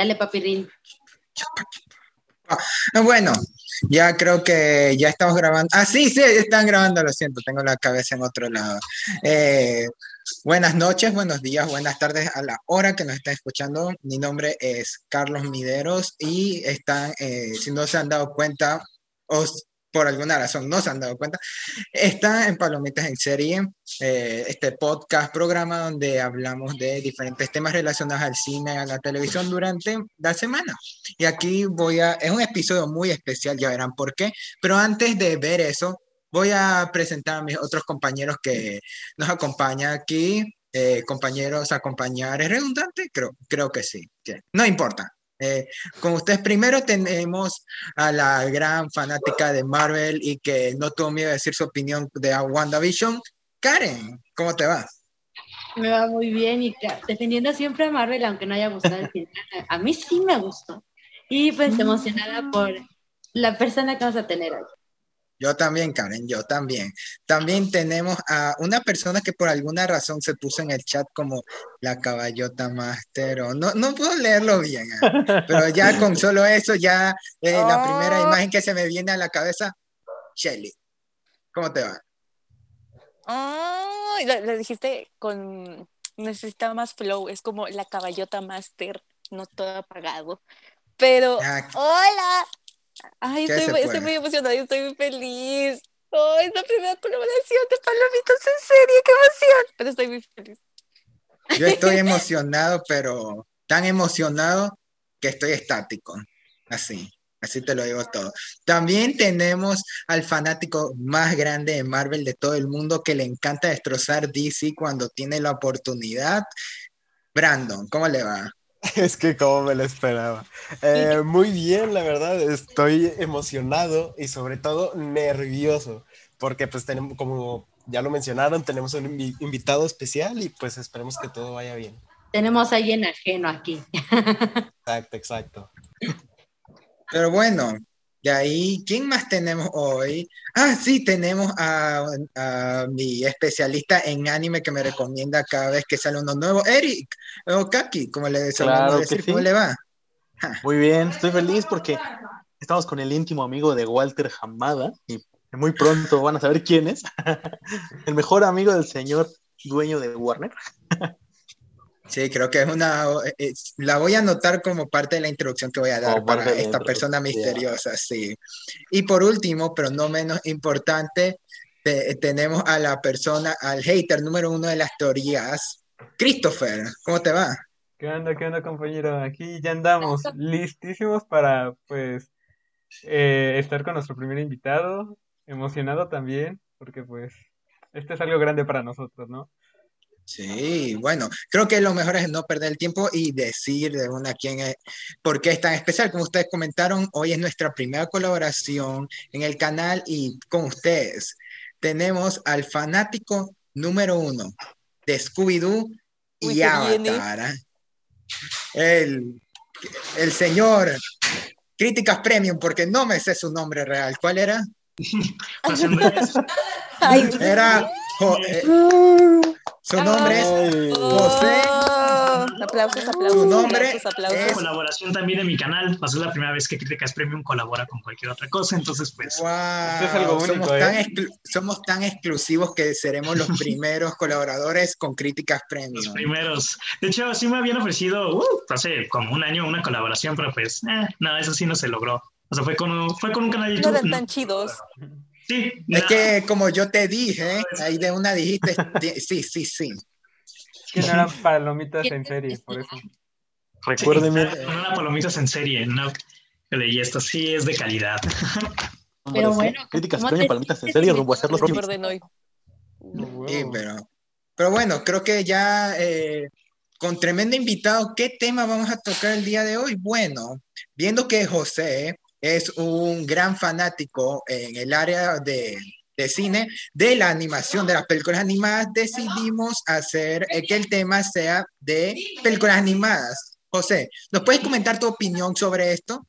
Dale, papirín. Ah, bueno, ya creo que ya estamos grabando. Ah, sí, sí, están grabando, lo siento, tengo la cabeza en otro lado. Eh, buenas noches, buenos días, buenas tardes a la hora que nos están escuchando. Mi nombre es Carlos Mideros y están, eh, si no se han dado cuenta, os por alguna razón no se han dado cuenta, está en Palomitas en Serie, eh, este podcast, programa donde hablamos de diferentes temas relacionados al cine, a la televisión durante la semana. Y aquí voy a, es un episodio muy especial, ya verán por qué, pero antes de ver eso, voy a presentar a mis otros compañeros que nos acompañan aquí. Eh, compañeros, acompañar, ¿es redundante? Creo, creo que sí, no importa. Eh, con ustedes primero tenemos a la gran fanática de Marvel y que no tuvo miedo de decir su opinión de WandaVision. Karen, ¿cómo te va? Me va muy bien y defendiendo siempre a Marvel, aunque no haya gustado el final. A mí sí me gustó. Y pues mm. emocionada por la persona que vamos a tener hoy. Yo también, Karen, yo también. También tenemos a una persona que por alguna razón se puso en el chat como la caballota master o no, no puedo leerlo bien, ¿eh? pero ya con solo eso, ya eh, la primera oh. imagen que se me viene a la cabeza, Shelly. ¿Cómo te va? Oh, lo, dijiste con necesita más flow, es como la caballota master, no todo apagado. Pero, hola, Ay, estoy, estoy, muy emocionada estoy muy feliz. ¡Ay, es la primera colaboración de Palomitas en serie! ¡Qué emoción! Pero estoy muy feliz. Yo estoy emocionado, pero tan emocionado que estoy estático. Así, así te lo digo todo. También tenemos al fanático más grande de Marvel de todo el mundo que le encanta destrozar DC cuando tiene la oportunidad. Brandon, ¿cómo le va? Es que como me lo esperaba. Eh, muy bien, la verdad, estoy emocionado y sobre todo nervioso, porque pues tenemos, como ya lo mencionaron, tenemos un invitado especial y pues esperemos que todo vaya bien. Tenemos a alguien ajeno aquí. Exacto, exacto. Pero bueno, y ahí, ¿quién más tenemos hoy? Ah, sí, tenemos a, mi especialista en anime que me recomienda cada vez que sale uno nuevo, Eric, o Kaki, como le decimos decir, ¿cómo le va? Muy bien, estoy feliz porque estamos con el íntimo amigo de Walter Hamada y muy pronto van a saber quién es. el mejor amigo del señor dueño de Warner. Sí, creo que es una, eh, la voy a anotar como parte de la introducción que voy a dar para esta persona misteriosa, sí. Y por último, pero no menos importante, tenemos a la persona, al hater número uno de las teorías, Christopher, ¿cómo te va? ¿Qué onda, qué onda, compañero? Aquí ya andamos listísimos para, pues, eh, estar con nuestro primer invitado, emocionado también, porque, pues, este es algo grande para nosotros, ¿no? Sí, bueno, creo que lo mejor es no perder el tiempo y decir de una quién es, por qué es tan especial. Como ustedes comentaron, hoy es nuestra primera colaboración en el canal y con ustedes tenemos al fanático número uno de Scooby-Doo y Avatar. ¿ah? El, el señor Críticas Premium, porque no me sé su nombre real. ¿Cuál era? Era eh, su nombre es José. Aplausos, aplausos. Su nombre aplausos, es colaboración también de mi canal. Pasó la primera vez que Críticas Premium colabora con cualquier otra cosa, entonces pues. Wow. es algo único, somos, tan ¿eh? somos tan exclusivos que seremos los primeros colaboradores con Críticas Premium. Los primeros. De hecho, sí me habían ofrecido uh, hace como un año una colaboración, pero pues, eh, no, eso sí no se logró. O sea, fue con, fue con un canal de YouTube. No eran tan chidos. Sí. Es que como yo te dije, ahí de una dijiste, sí, sí, sí. Que no eran palomitas en serie, por eso. Recuérdeme. no eran palomitas en serie, no. Y esto sí es de calidad. Pero bueno. Críticas premio palomitas en serie rumbo a hacer los hoy. Sí, pero, pero bueno, creo que ya eh, con tremendo invitado, ¿qué tema vamos a tocar el día de hoy? Bueno, viendo que José es un gran fanático en el área de, de, cine, de la animación, de las películas animadas, decidimos hacer eh, que el tema sea de películas animadas. José, ¿nos puedes comentar tu opinión sobre esto?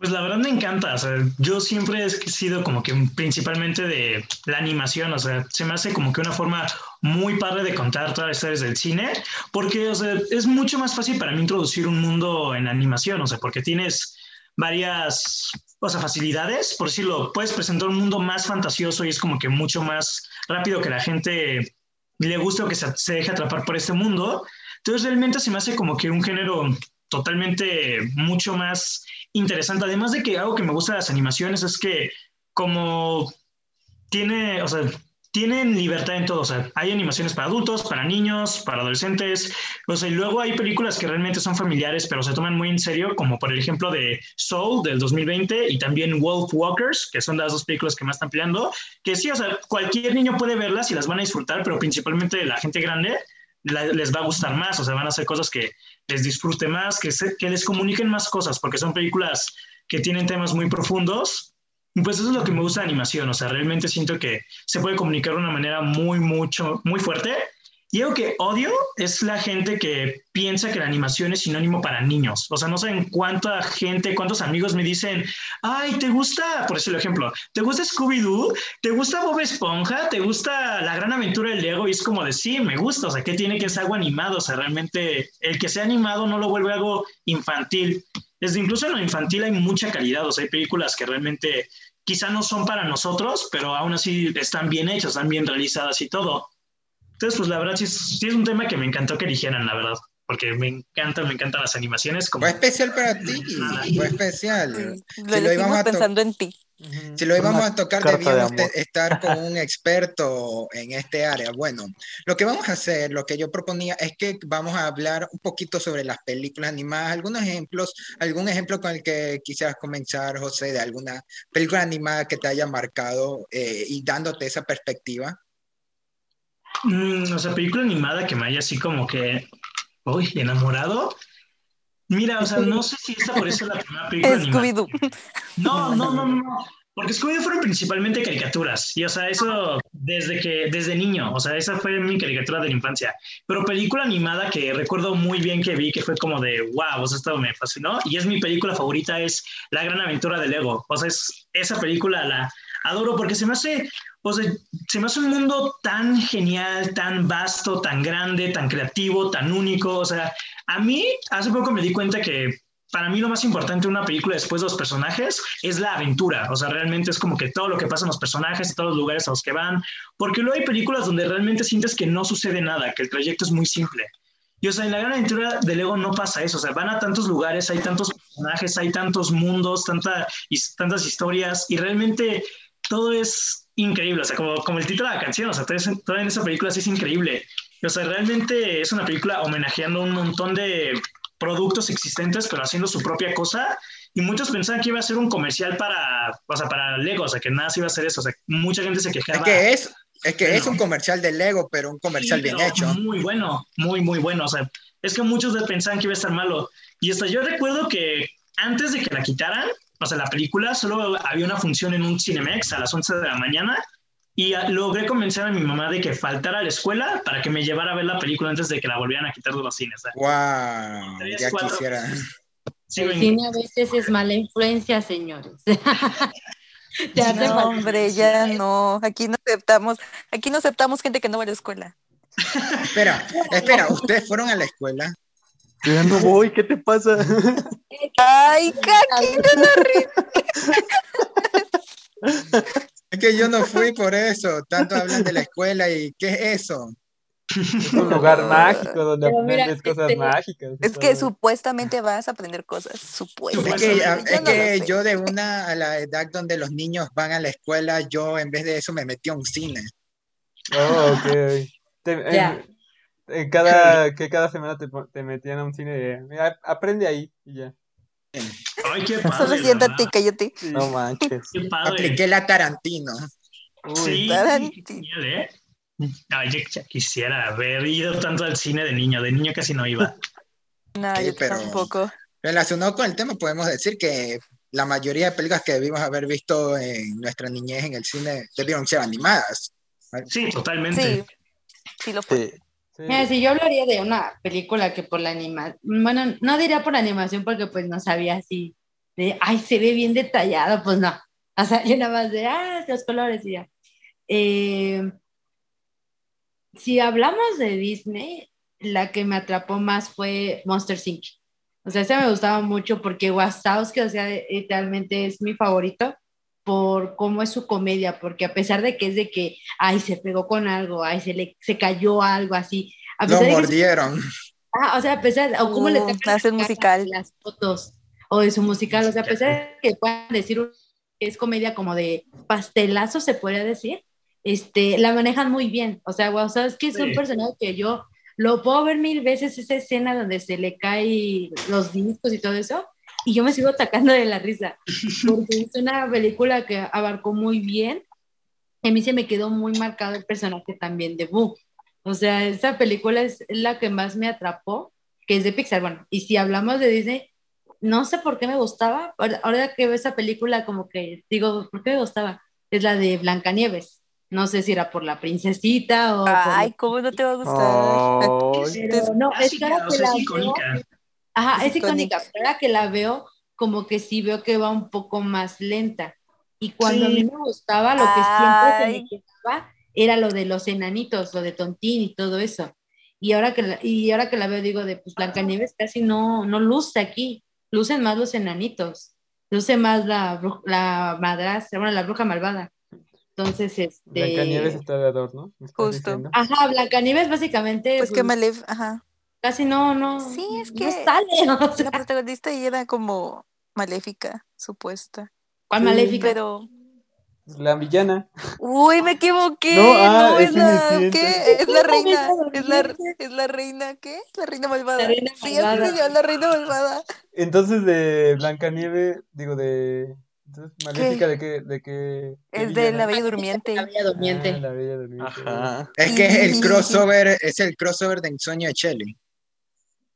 Pues la verdad me encanta, o sea, yo siempre he sido como que principalmente de la animación, o sea, se me hace como que una forma muy padre de contar todas las historias del cine, porque, o sea, es mucho más fácil para mí introducir un mundo en animación, o sea, porque tienes varias, o sea, facilidades, por decirlo, puedes presentar un mundo más fantasioso y es como que mucho más rápido que la gente le guste o que se, se deje atrapar por este mundo. Entonces realmente se me hace como que un género totalmente mucho más interesante. Además de que algo que me gusta de las animaciones es que como tiene, o sea, tienen libertad en todo. O sea, hay animaciones para adultos, para niños, para adolescentes. O sea, y luego hay películas que realmente son familiares, pero se toman muy en serio, como por ejemplo de Soul del 2020 y también Wolf Walkers, que son las dos películas que más están peleando. Que sí, o sea, cualquier niño puede verlas y las van a disfrutar, pero principalmente la gente grande les va a gustar más. O sea, van a hacer cosas que les disfrute más, que, que les comuniquen más cosas, porque son películas que tienen temas muy profundos. Pues eso es lo que me gusta de animación, o sea, realmente siento que se puede comunicar de una manera muy, mucho, muy fuerte y algo que odio es la gente que piensa que la animación es sinónimo para niños. O sea, no saben cuánta gente, cuántos amigos me dicen, ay, ¿te gusta, por decirlo ejemplo, ¿te gusta Scooby-Doo? ¿Te gusta Bob Esponja? ¿Te gusta La Gran Aventura del Lego? Y es como de, me gusta. O sea, ¿qué tiene que ser algo animado? O sea, realmente el que sea animado no lo vuelve algo infantil. Desde incluso en lo infantil hay mucha calidad. O sea, hay películas que realmente quizá no son para nosotros, pero aún así están bien hechas, están bien realizadas y todo. Entonces, pues la verdad sí, sí es un tema que me encantó que eligieran, la verdad porque me encantan, me encantan las animaciones. Como... Fue especial para ti, fue especial. lo si lo íbamos pensando en ti. Si lo íbamos a tocar, debíamos estar con un experto en este área. Bueno, lo que vamos a hacer, lo que yo proponía es que vamos a hablar un poquito sobre las películas animadas, algunos ejemplos, algún ejemplo con el que quisieras comenzar, José, de alguna película animada que te haya marcado eh, y dándote esa perspectiva. Mm, o sea, película animada que me haya así como que, uy, enamorado. Mira, o sea, no sé si esta por eso es la primera película Scooby-Doo. No, no, no, no. Porque Scooby-Doo fueron principalmente caricaturas. Y, o sea, eso desde que, desde niño. O sea, esa fue mi caricatura de la infancia. Pero película animada que recuerdo muy bien que vi, que fue como de, wow, o sea, esto me fascinó. Y es mi película favorita, es La Gran Aventura de Lego. O sea, es, esa película la adoro porque se me hace o sea, se me hace un mundo tan genial, tan vasto, tan grande, tan creativo, tan único. O sea, a mí hace poco me di cuenta que para mí lo más importante de una película después de los personajes es la aventura. O sea, realmente es como que todo lo que pasa en los personajes, todos los lugares a los que van. Porque luego hay películas donde realmente sientes que no sucede nada, que el trayecto es muy simple. Y o sea, en la gran aventura de Lego no pasa eso. O sea, van a tantos lugares, hay tantos personajes, hay tantos mundos, tantas historias. Y realmente todo es increíble, o sea, como, como el título de la canción, o sea, todo, en esa película sí es increíble. O sea, realmente es una película homenajeando un montón de productos existentes, pero haciendo su propia cosa. Y muchos pensaban que iba a ser un comercial para, o sea, para Lego, o sea, que nada se iba a hacer eso. O sea, mucha gente se quejaba. Es que es, es, que es un comercial de Lego, pero un comercial bien hecho. Muy bueno, muy, muy bueno. O sea, es que muchos pensaban que iba a estar malo. Y hasta yo recuerdo que antes de que la quitaran, o sea, la película solo había una función en un Cinemex a las 11 de la mañana y logré convencer a mi mamá de que faltara a la escuela para que me llevara a ver la película antes de que la volvieran a quitar de los cines. ¡Wow! Ya quisiera. el cine a veces es mala influencia, señores. ya no, hombre, ya no. Aquí no aceptamos, aquí no aceptamos gente que no va a la escuela. espera, espera, ¿ustedes fueron a la escuela? Yo no voy, ¿qué te pasa? Ay, Kaki, no Es que yo no fui por eso. Tanto hablan de la escuela y ¿qué es eso? Es un lugar mágico donde aprendes cosas este, mágicas. Es que supuestamente vas a aprender cosas. Supuestamente. Es que, yo, yo de una a la edad donde los niños van a la escuela, yo en vez de eso me metí a un cine. Oh, ok. Te, cada, que cada semana te, te, metían a un cine de, mira, aprende ahí y ya. Ay, qué padre. Solo siéntate, cállate. No manches. Qué padre. Apliqué la Tarantino. Uy, sí, Tarantino. ¿eh? Ay, yo ya quisiera haber ido tanto al cine de niño. De niño casi no iba. No, yo pero tampoco. Relacionado con el tema, podemos decir que la mayoría de películas que debimos haber visto en nuestra niñez en el cine debieron ser animadas. Sí, totalmente. Sí, sí lo fue. Sí. Yo hablaría de una película que por la animación, bueno, no diría por animación porque pues no sabía si de, ay, se ve bien detallado, pues no. O sea, yo nada más de, ah, los colores y ya. Eh, si hablamos de Disney, la que me atrapó más fue Monster Inc. O sea, esa me gustaba mucho porque Wazowski, o sea, literalmente es mi favorito por cómo es su comedia, porque a pesar de que es de que, ay, se pegó con algo, ay, se le se cayó algo así. A Lo mordieron. ah, o sea, a pesar, o cómo le hace musical. las fotos, o de su musical, o sea, a pesar de que puedan decir que es comedia como de pastelazo, se podría decir, este, la manejan muy bien. O sea, Wazowski es un personaje que yo lo puedo ver mil veces, esa escena donde se le caen los discos y todo eso, y yo me sigo atacando de la risa, porque es una película que abarcó muy bien. A mí se me quedó muy marcado el personaje también de Boo. O sea, esa película es la que más me atrapó, que es de Pixar. Bueno, y si hablamos de Disney, no sé por qué me gustaba. Ahora que veo esa película, como que digo, ¿por qué me gustaba? Es la de Blancanieves. No sé si era por la princesita o. Ay, ¿cómo no te va a gustar? Pero, no, es, que la es icónica. Ajá, es, icónica, pero ahora que la veo, como que sí veo que va un poco más lenta. Y cuando a mí me gustaba, lo que siempre se me quedaba era lo de los enanitos, lo de Tontín y todo eso. Y ahora que la, y ahora que la veo, digo, de pues Blancanieves casi no, no luce aquí, lucen más los enanitos, luce más la, la madrastra, bueno, la bruja malvada. Entonces, este. Blancanieves está de adorno. Justo. Ajá, Blancanieves básicamente. Pues, que Malef, ajá. Casi no, no. Sí, es que. sale. La protagonista era como maléfica, supuesta. ¿Cuál maléfica? Pero. La villana. Uy, me equivoqué. No, ah, es, la. ¿Qué? Es la reina. Es la, es la reina. ¿Qué? La reina malvada. La reina malvada. Sí, la reina malvada. Entonces, de Blancanieves, digo, de entonces, ¿Maléfica de qué? De qué es de La Bella Durmiente. La Bella Durmiente. Ah, la Bella Durmiente. Ajá. Es que es el crossover, es el crossover de Ensueño de Shelly.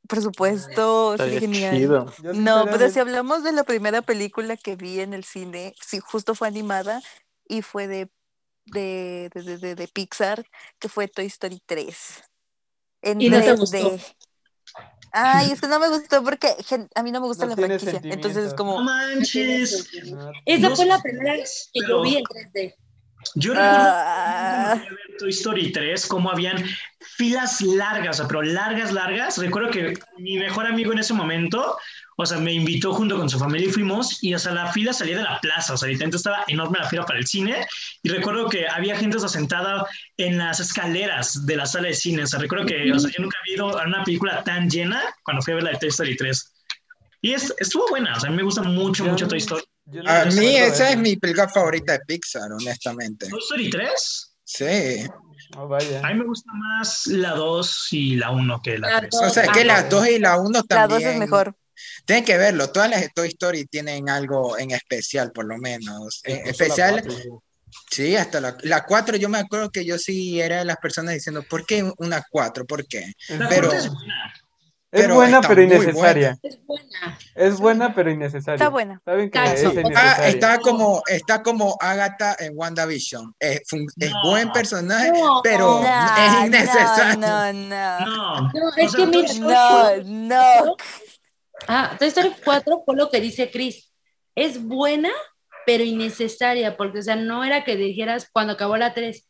Por supuesto, es genial. No, pero si hablamos de la primera película que vi en el cine, sí, justo fue animada y fue de, de, de, de, Pixar, que fue Toy Story 3. En ¿Y no te gustó? Ay, es que no me gustó porque a mí no me gusta la franquicia. Entonces es como. No manches. Esa fue la primera que yo vi en 3D. Yo recuerdo ah. Toy Story 3, cómo habían filas largas, pero largas, largas. Recuerdo que mi mejor amigo en ese momento o sea, me invitó junto con su familia y fuimos, y o sea, la fila salía de la plaza, o sea, literalmente estaba enorme la fila para el cine, y recuerdo que había gente sentada en las escaleras de la sala de cine, o sea, recuerdo que, o sea, yo nunca había ido a una película tan llena cuando fui a ver la de Toy Story 3. Y es, estuvo buena, o sea, a mí me gusta mucho, mucho Toy Story. A mí esa es mi película favorita de Pixar, honestamente. ¿Toy Story 3? Sí. Oh, vaya. A mí me gusta más la 2 y la 1 que la 3. O sea, que la 2 y la 1 también. La 2 es mejor. Tienen que verlo, todas las de Toy Story tienen algo en especial, por lo menos. En especial, sí, hasta la, la 4, yo me acuerdo que yo sí era de las personas diciendo, ¿por qué una 4? ¿Por qué? pero, es buena, pero innecesaria. Es buena. Es buena, pero innecesaria. Está buena. Saben que ah, está como está como Agatha en WandaVision. Es, es buen personaje, pero es innecesario. No, no, no. No, es que mira, no, no. Ah, Toy Story 4 fue lo que dice Chris. Es buena, pero innecesaria, porque, o sea, no era que dijeras cuando acabó la 3,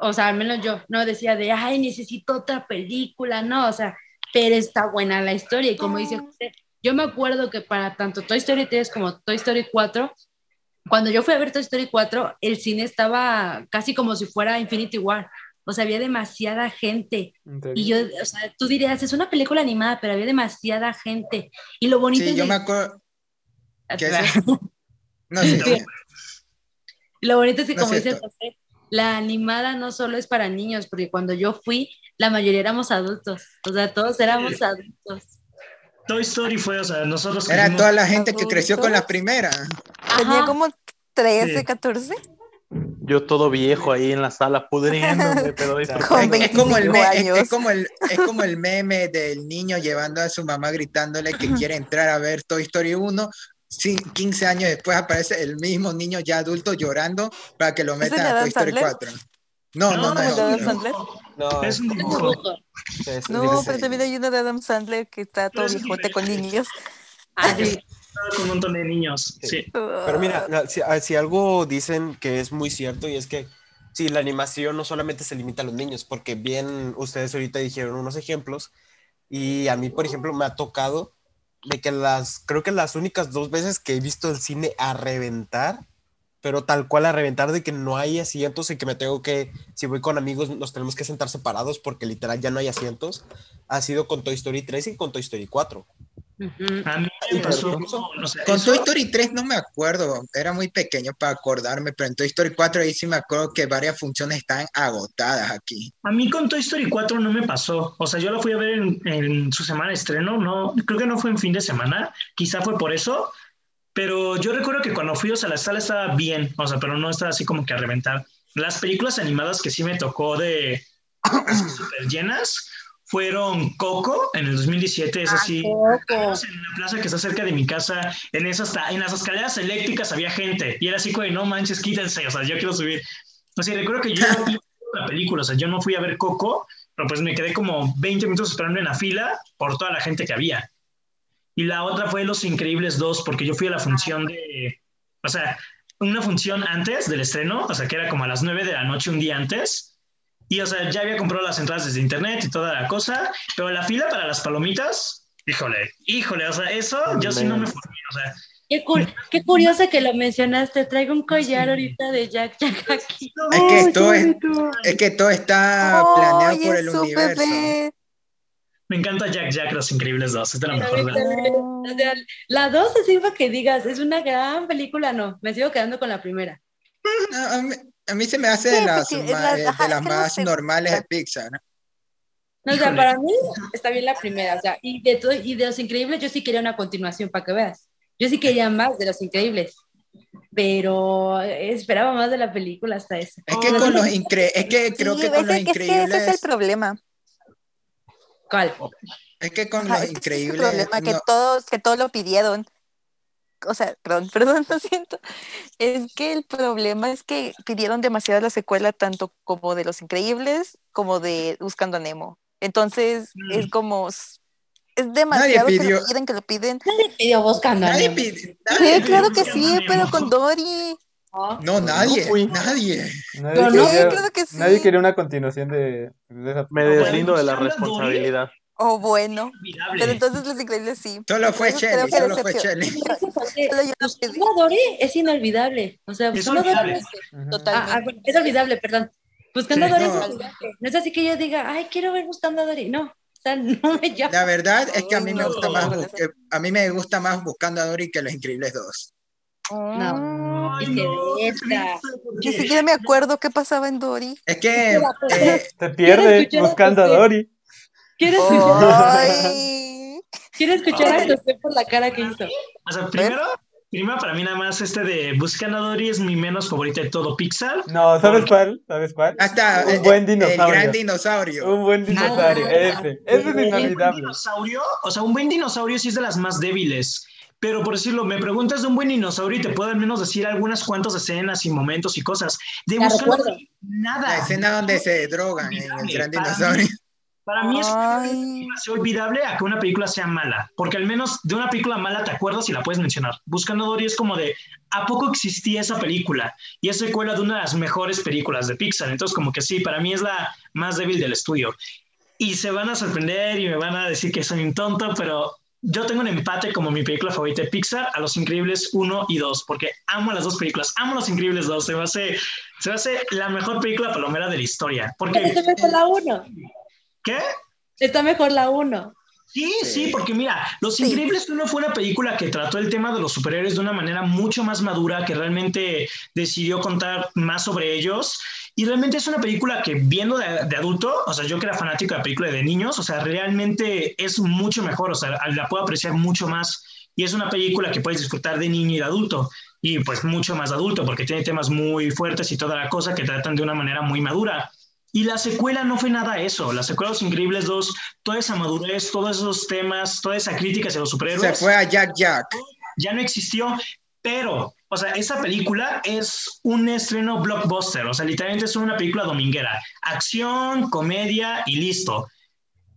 o sea, al menos yo, no decía de, ay, necesito otra película, no, o sea, pero está buena la historia. Y como dice usted, yo me acuerdo que para tanto Toy Story 3 como Toy Story 4, cuando yo fui a ver Toy Story 4, el cine estaba casi como si fuera Infinity War. O sea, había demasiada gente. Y yo, o sea, tú dirías, es una película animada, pero había demasiada gente. Y lo bonito sí, yo me acuerdo. ¿Qué es no, sí, Lo bonito es que, como dice José, la animada no solo es para niños, porque cuando yo fui, la mayoría éramos adultos. O sea, todos éramos adultos. Toy Story fue, o sea, nosotros. Era toda la gente que creció con la primera. Tenía como 13, 14. Yo todo viejo ahí en la sala pudriéndome, pero es, como el es, como el, es como el meme del niño llevando a su mamá gritándole que quiere entrar a ver Toy Story 1 15 años después aparece el mismo niño ya adulto llorando para que lo metan a Toy Story 4. No, no, no. No, es un dibujo. No, pero también hay uno de Adam Sandler que está todo viejote con niños. Ah, sí. con un montón de niños. Sí. Pero mira, si, ah, si, algo dicen que es muy cierto y es que sí, la animación no solamente se limita a los niños, porque bien ustedes ahorita dijeron unos ejemplos y a mí, por ejemplo, me ha tocado de que las, creo que las únicas dos veces que he visto el cine a reventar pero tal cual a reventar de que no hay asientos y que me tengo que, si voy con amigos, nos tenemos que sentar separados porque literal ya no hay asientos, ha sido con Toy Story 3 y con Toy Story 4. A mí me pasó, con Toy Story 3 no me acuerdo, era muy pequeño para acordarme, pero en Toy Story 4 ahí sí me acuerdo que varias funciones están agotadas aquí. A mí con Toy Story 4 no me pasó, o sea, yo la fui a ver en, en su semana de estreno, no, creo que no fue en fin de semana, quizá fue por eso, pero yo recuerdo que cuando fui, o sea, la sala estaba bien, o sea, pero no estaba así como que a reventar. Las películas animadas que sí me tocó de súper llenas fueron Coco en el 2017, es así, ah, en la plaza que está cerca de mi casa, en esas en las escaleras eléctricas había gente y era así como, no manches, quítense, o sea, yo quiero subir. O sea, recuerdo que yo la película, o sea, yo no fui a ver Coco, pero pues me quedé como 20 minutos esperando en la fila por toda la gente que había. Y la otra fue Los Increíbles 2, porque yo fui a la función de, o sea, una función antes del estreno, o sea, que era como a las 9 de la noche un día antes. Y, o sea, ya había comprado las entradas desde internet y toda la cosa, pero la fila para las palomitas, híjole, híjole, o sea, eso yo sí no me formé, o sea. Qué, curioso que lo mencionaste. Traigo un collar ahorita de Jack Jack aquí. Es que, todo, es, que todo está planeado por el universo. Me encanta Jack Jack, Los Increíbles 2, es de la mejor de La 2 es para que digas, es una gran película, no, me sigo quedando con la primera. a, mí, se me hace de las, de las más normales de Pixar, ¿no? No, o sea, para mí está bien la primera, o sea, y de, todo, y de Los Increíbles yo sí quería una continuación, para que veas. Yo sí quería más de Los Increíbles, pero esperaba más de la película hasta eso. Es que con los increíbles, es que creo que con los increíbles... ese es el problema. Es que con los increíbles. que, todos, que todos lo pidieron. O sea, perdón, perdón, lo siento. Es que el problema es que pidieron demasiado la secuela, tanto como de Los Increíbles como de Buscando a Nemo. Entonces, es mm. como. Es demasiado que lo piden, que lo piden. Nadie pidió Buscando a Nemo. sí, claro que sí, pero con Dory. No, nadie, nadie. Nadie, quería, una continuación de, esa... Me deslindo de la responsabilidad. Oh, bueno. Pero entonces Los Increíbles sí. Solo fue Shelly, solo fue Shelly. Dory es inolvidable. O sea, Buscando Dory es... Totalmente. Ah, ah, es olvidable, perdón. Buscando a Dory no. no es así que yo diga, ay, quiero ver Buscando a Dory. No, o sea, no me llama. La verdad es que a mí me gusta más, a mí me gusta más Buscando a Dory que Los Increíbles 2. No, Ni siquiera me acuerdo qué pasaba en Dory. Es que eh, te pierdes buscando a Dory. ¿Quieres escuchar? ¿Quieres escuchar a José por la cara que hizo? O sea, primero, primero para mí nada más este de Buscando a Dory es mi menos favorito de todo Pixar. No, ¿sabes cuál? ¿Sabes cuál? Hasta un buen dinosaurio. El gran dinosaurio. Un buen dinosaurio, ese. Ese es inolvidable. dinosaurio, o sea, un buen dinosaurio sí es de las más débiles. Pero por decirlo, me preguntas de un buen dinosaurio y te puedo al menos decir algunas cuantas escenas y momentos y cosas. De nada. La escena donde se drogan en el gran dinosaurio. Para mí es demasiado olvidable a que una película sea mala, porque al menos de una película mala te acuerdas y la puedes mencionar. Buscando Dory es como de, ¿a poco existía esa película? Y es secuela de una de las mejores películas de Pixar, entonces como que sí, para mí es la más débil del estudio. Y se van a sorprender y me van a decir que soy un tonto, pero yo tengo un empate como mi película favorita de Pixar a Los Increíbles 1 y 2, porque amo las dos películas, amo Los Increíbles 2, se me hace, se me hace la mejor película palomera de la historia. Porque... Está mejor la 1. ¿Qué? Está mejor la 1. Sí, sí, porque mira, Los Increíbles 1 fue una película que trató el tema de los superhéroes de una manera mucho más madura, que realmente decidió contar más sobre ellos y realmente es una película que viendo de, adulto, o sea, yo que era fanático de la película de niños, o sea, realmente es mucho mejor, o sea, la puedo apreciar mucho más. Y es una película que puedes disfrutar de niño y de adulto, y pues mucho más de adulto, porque tiene temas muy fuertes y toda la cosa que tratan de una manera muy madura. Y la secuela no fue nada eso. La secuela Los Increíbles 2, toda esa madurez, todos esos temas, toda esa crítica hacia los superhéroes. Se fue a Jack Jack. Ya no existió, pero o sea, esa película es un estreno blockbuster, o sea, literalmente es una película dominguera. Acción, comedia y listo.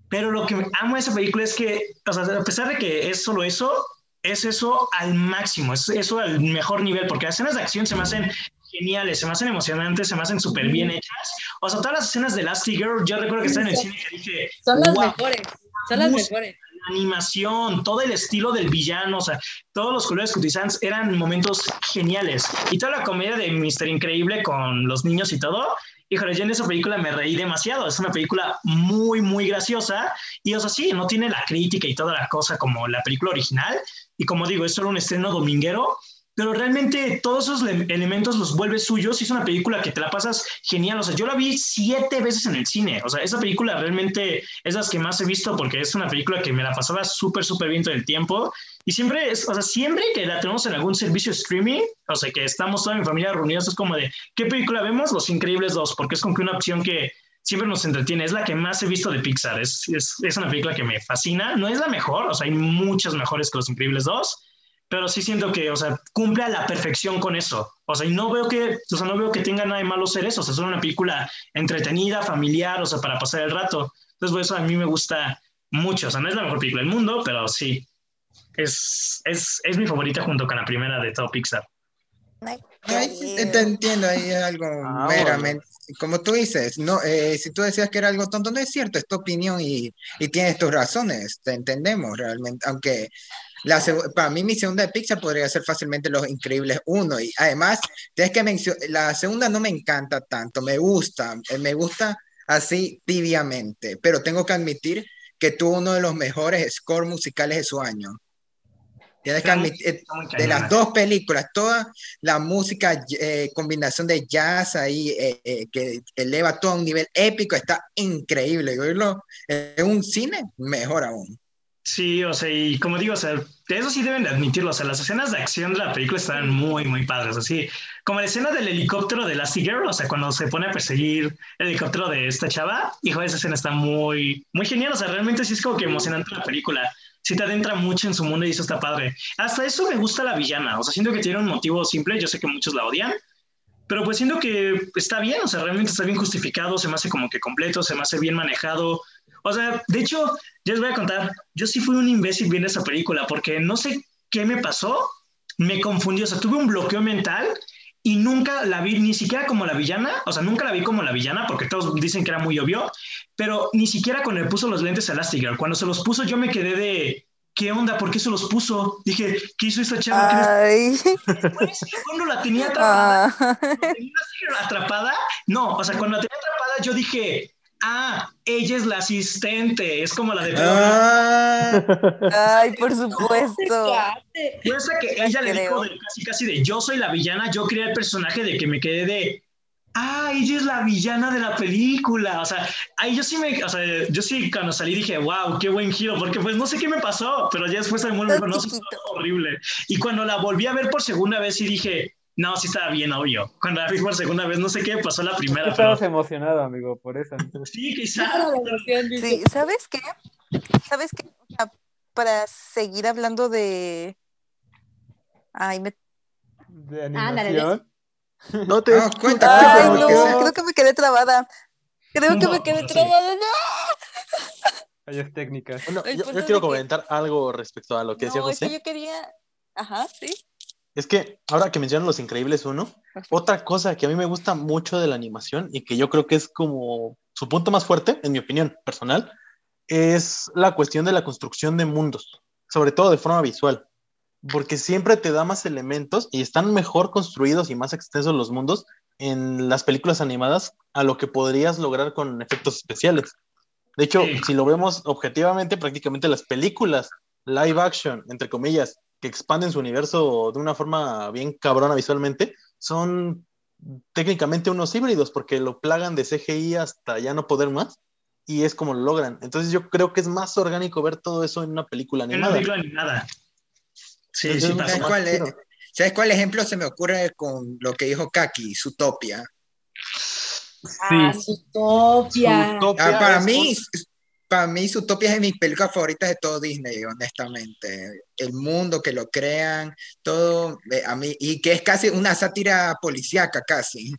Pero lo que amo de esa película es que, o sea, a pesar de que es solo eso, es eso al máximo, es eso al mejor nivel, porque las escenas de acción se me hacen geniales, se me hacen emocionantes, se me hacen súper bien hechas. O sea, todas las escenas de Last Girl, yo recuerdo que estaba en el cine y dije... Son las mejores, son las mejores. La animación, todo el estilo del villano, o sea, todos los colores que utilizan eran momentos geniales. Y toda la comedia de Mr. Increíble con los niños y todo, híjole, yo en esa película me reí demasiado. Es una película muy, muy graciosa. Y, o sea, sí, no tiene la crítica y toda la cosa como la película original. Y como digo, es solo un estreno dominguero, pero realmente todos esos elementos los vuelve suyos y es una película que te la pasas genial. O sea, yo la vi siete veces en el cine. O sea, esa película realmente es las que más he visto porque es una película que me la pasaba súper, súper bien todo el tiempo. Y siempre es, o sea, siempre que la tenemos en algún servicio streaming, o sea, que estamos toda mi familia reunidos, es como de, ¿qué película vemos? Los Increíbles 2, porque es como que una opción que siempre nos entretiene. Es la que más he visto de Pixar. Es, es, es una película que me fascina. No es la mejor, o sea, hay muchas mejores que Los Increíbles 2 pero sí siento que, o sea, cumple a la perfección con eso. O sea, y no veo que, o sea, no veo que tenga nada de malo ser eso. O sea, es una película entretenida, familiar, o sea, para pasar el rato. Entonces, por eso a mí me gusta mucho. O sea, no es la mejor película del mundo, pero sí, es, es, es mi favorita junto con la primera de todo Pixar. te entiendo, ahí es algo ah, meramente, como tú dices, no, eh, si tú decías que era algo tonto, no es cierto, es tu opinión y, y tienes tus razones, te entendemos realmente, aunque la, para mí mi segunda de Pixar podría ser fácilmente Los Increíbles 1 y además, tienes que la segunda no me encanta tanto, me gusta, eh, me gusta así tibiamente, pero tengo que admitir que tuvo uno de los mejores scores musicales de su año. Tienes que admitir, eh, de las dos películas, toda la música, eh, combinación de jazz ahí, que eleva todo a un nivel épico, está increíble. Y oírlo en un cine, mejor aún. Sí, o sea, y como digo, o sea, eso sí deben de admitirlo, o sea, las escenas de acción de la película están muy, muy padres, así, como la escena del helicóptero de Lassie Girl, o sea, cuando se pone a perseguir el helicóptero de esta chava, hijo, esa escena está muy, muy genial, o sea, realmente sí es como que emocionante la película, sí te adentra mucho en su mundo y eso está padre. Hasta eso me gusta la villana, o sea, siento que tiene un motivo simple, yo sé que muchos la odian, pero pues siento que está bien, o sea, realmente está bien justificado, se me hace como que completo, se me hace bien manejado, o sea, de hecho, ya les voy a contar, yo sí fui un imbécil viendo esa película porque no sé qué me pasó, me confundió, o sea, tuve un bloqueo mental y nunca la vi ni siquiera como la villana, o sea, nunca la vi como la villana porque todos dicen que era muy obvio, pero ni siquiera cuando le puso los lentes a Elastigirl, cuando se los puso yo me quedé de, ¿qué onda? ¿Por qué se los puso? Dije, ¿qué hizo esta chava? Ay. cuando la tenía atrapada, ah. tenía atrapada, no, o sea, cuando la tenía atrapada yo dije, Ah, ella es la asistente, es como la de... Ah. Ay, por supuesto. Piensa que ella le dijo casi casi de yo soy la villana, yo creé el personaje de que me quedé de ah, ella es la villana de la película. O sea, ahí yo sí me, o sea, yo sí cuando salí dije, wow, qué buen giro, porque pues no sé qué me pasó, pero ya después se me no, horrible. Y cuando la volví a ver por segunda vez y dije, no, sí estaba bien obvio. Cuando la vi por segunda vez, no sé qué pasó la primera. Estabas emocionado, amigo, por eso. Sí, quizás. Sí, ¿sabes qué? ¿Sabes qué? para seguir hablando de. Ay, me. De animación. no te das cuenta. Ay, no, creo que me quedé trabada. Creo que me quedé trabada. Fallas técnicas. yo, yo quiero comentar algo respecto a lo que decía José. Es que yo quería. Ajá, sí. Es que ahora que mencionan Los Increíbles 1, otra cosa que a mí me gusta mucho de la animación y que yo creo que es como su punto más fuerte, en mi opinión personal, es la cuestión de la construcción de mundos, sobre todo de forma visual, porque siempre te da más elementos y están mejor construidos y más extensos los mundos en las películas animadas a lo que podrías lograr con efectos especiales. De hecho, si lo vemos objetivamente, prácticamente las películas live action, entre comillas, que expanden su universo de una forma bien cabrona visualmente, son técnicamente unos híbridos porque lo plagan de CGI hasta ya no poder más y es como lo logran. Entonces yo creo que es más orgánico ver todo eso en una película animada. En una película animada. Sí, sí, ¿sabes, cuál es, ¿Sabes cuál ejemplo se me ocurre con lo que dijo Kaki, Zootopia? Sí. Ah, Zootopia. Ah, para mí, para mí Zootopia es de mis películas favoritas de todo Disney, honestamente. El mundo que lo crean, todo, eh, a mí, y que es casi una sátira policíaca casi.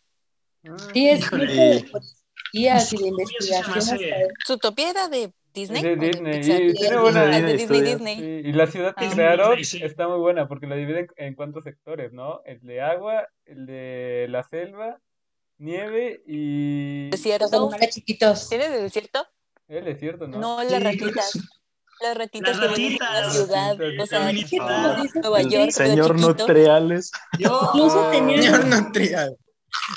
Sí, es de policías y de investigación. Zootopia era de Disney. De Disney. Y, tiene buena de Disney, Disney. y la ciudad que ah, crearon está muy buena porque la dividen en cuántos sectores, ¿no? El de agua, el de la selva, nieve y. Desierto. chiquitos. ¿Tienes el desierto? El desierto, ¿no? No, las ratitas. Las ratitas las ratitas. en la ciudad, o sea, Nueva York. Señor Nutriales. Incluso Señor Nutriales.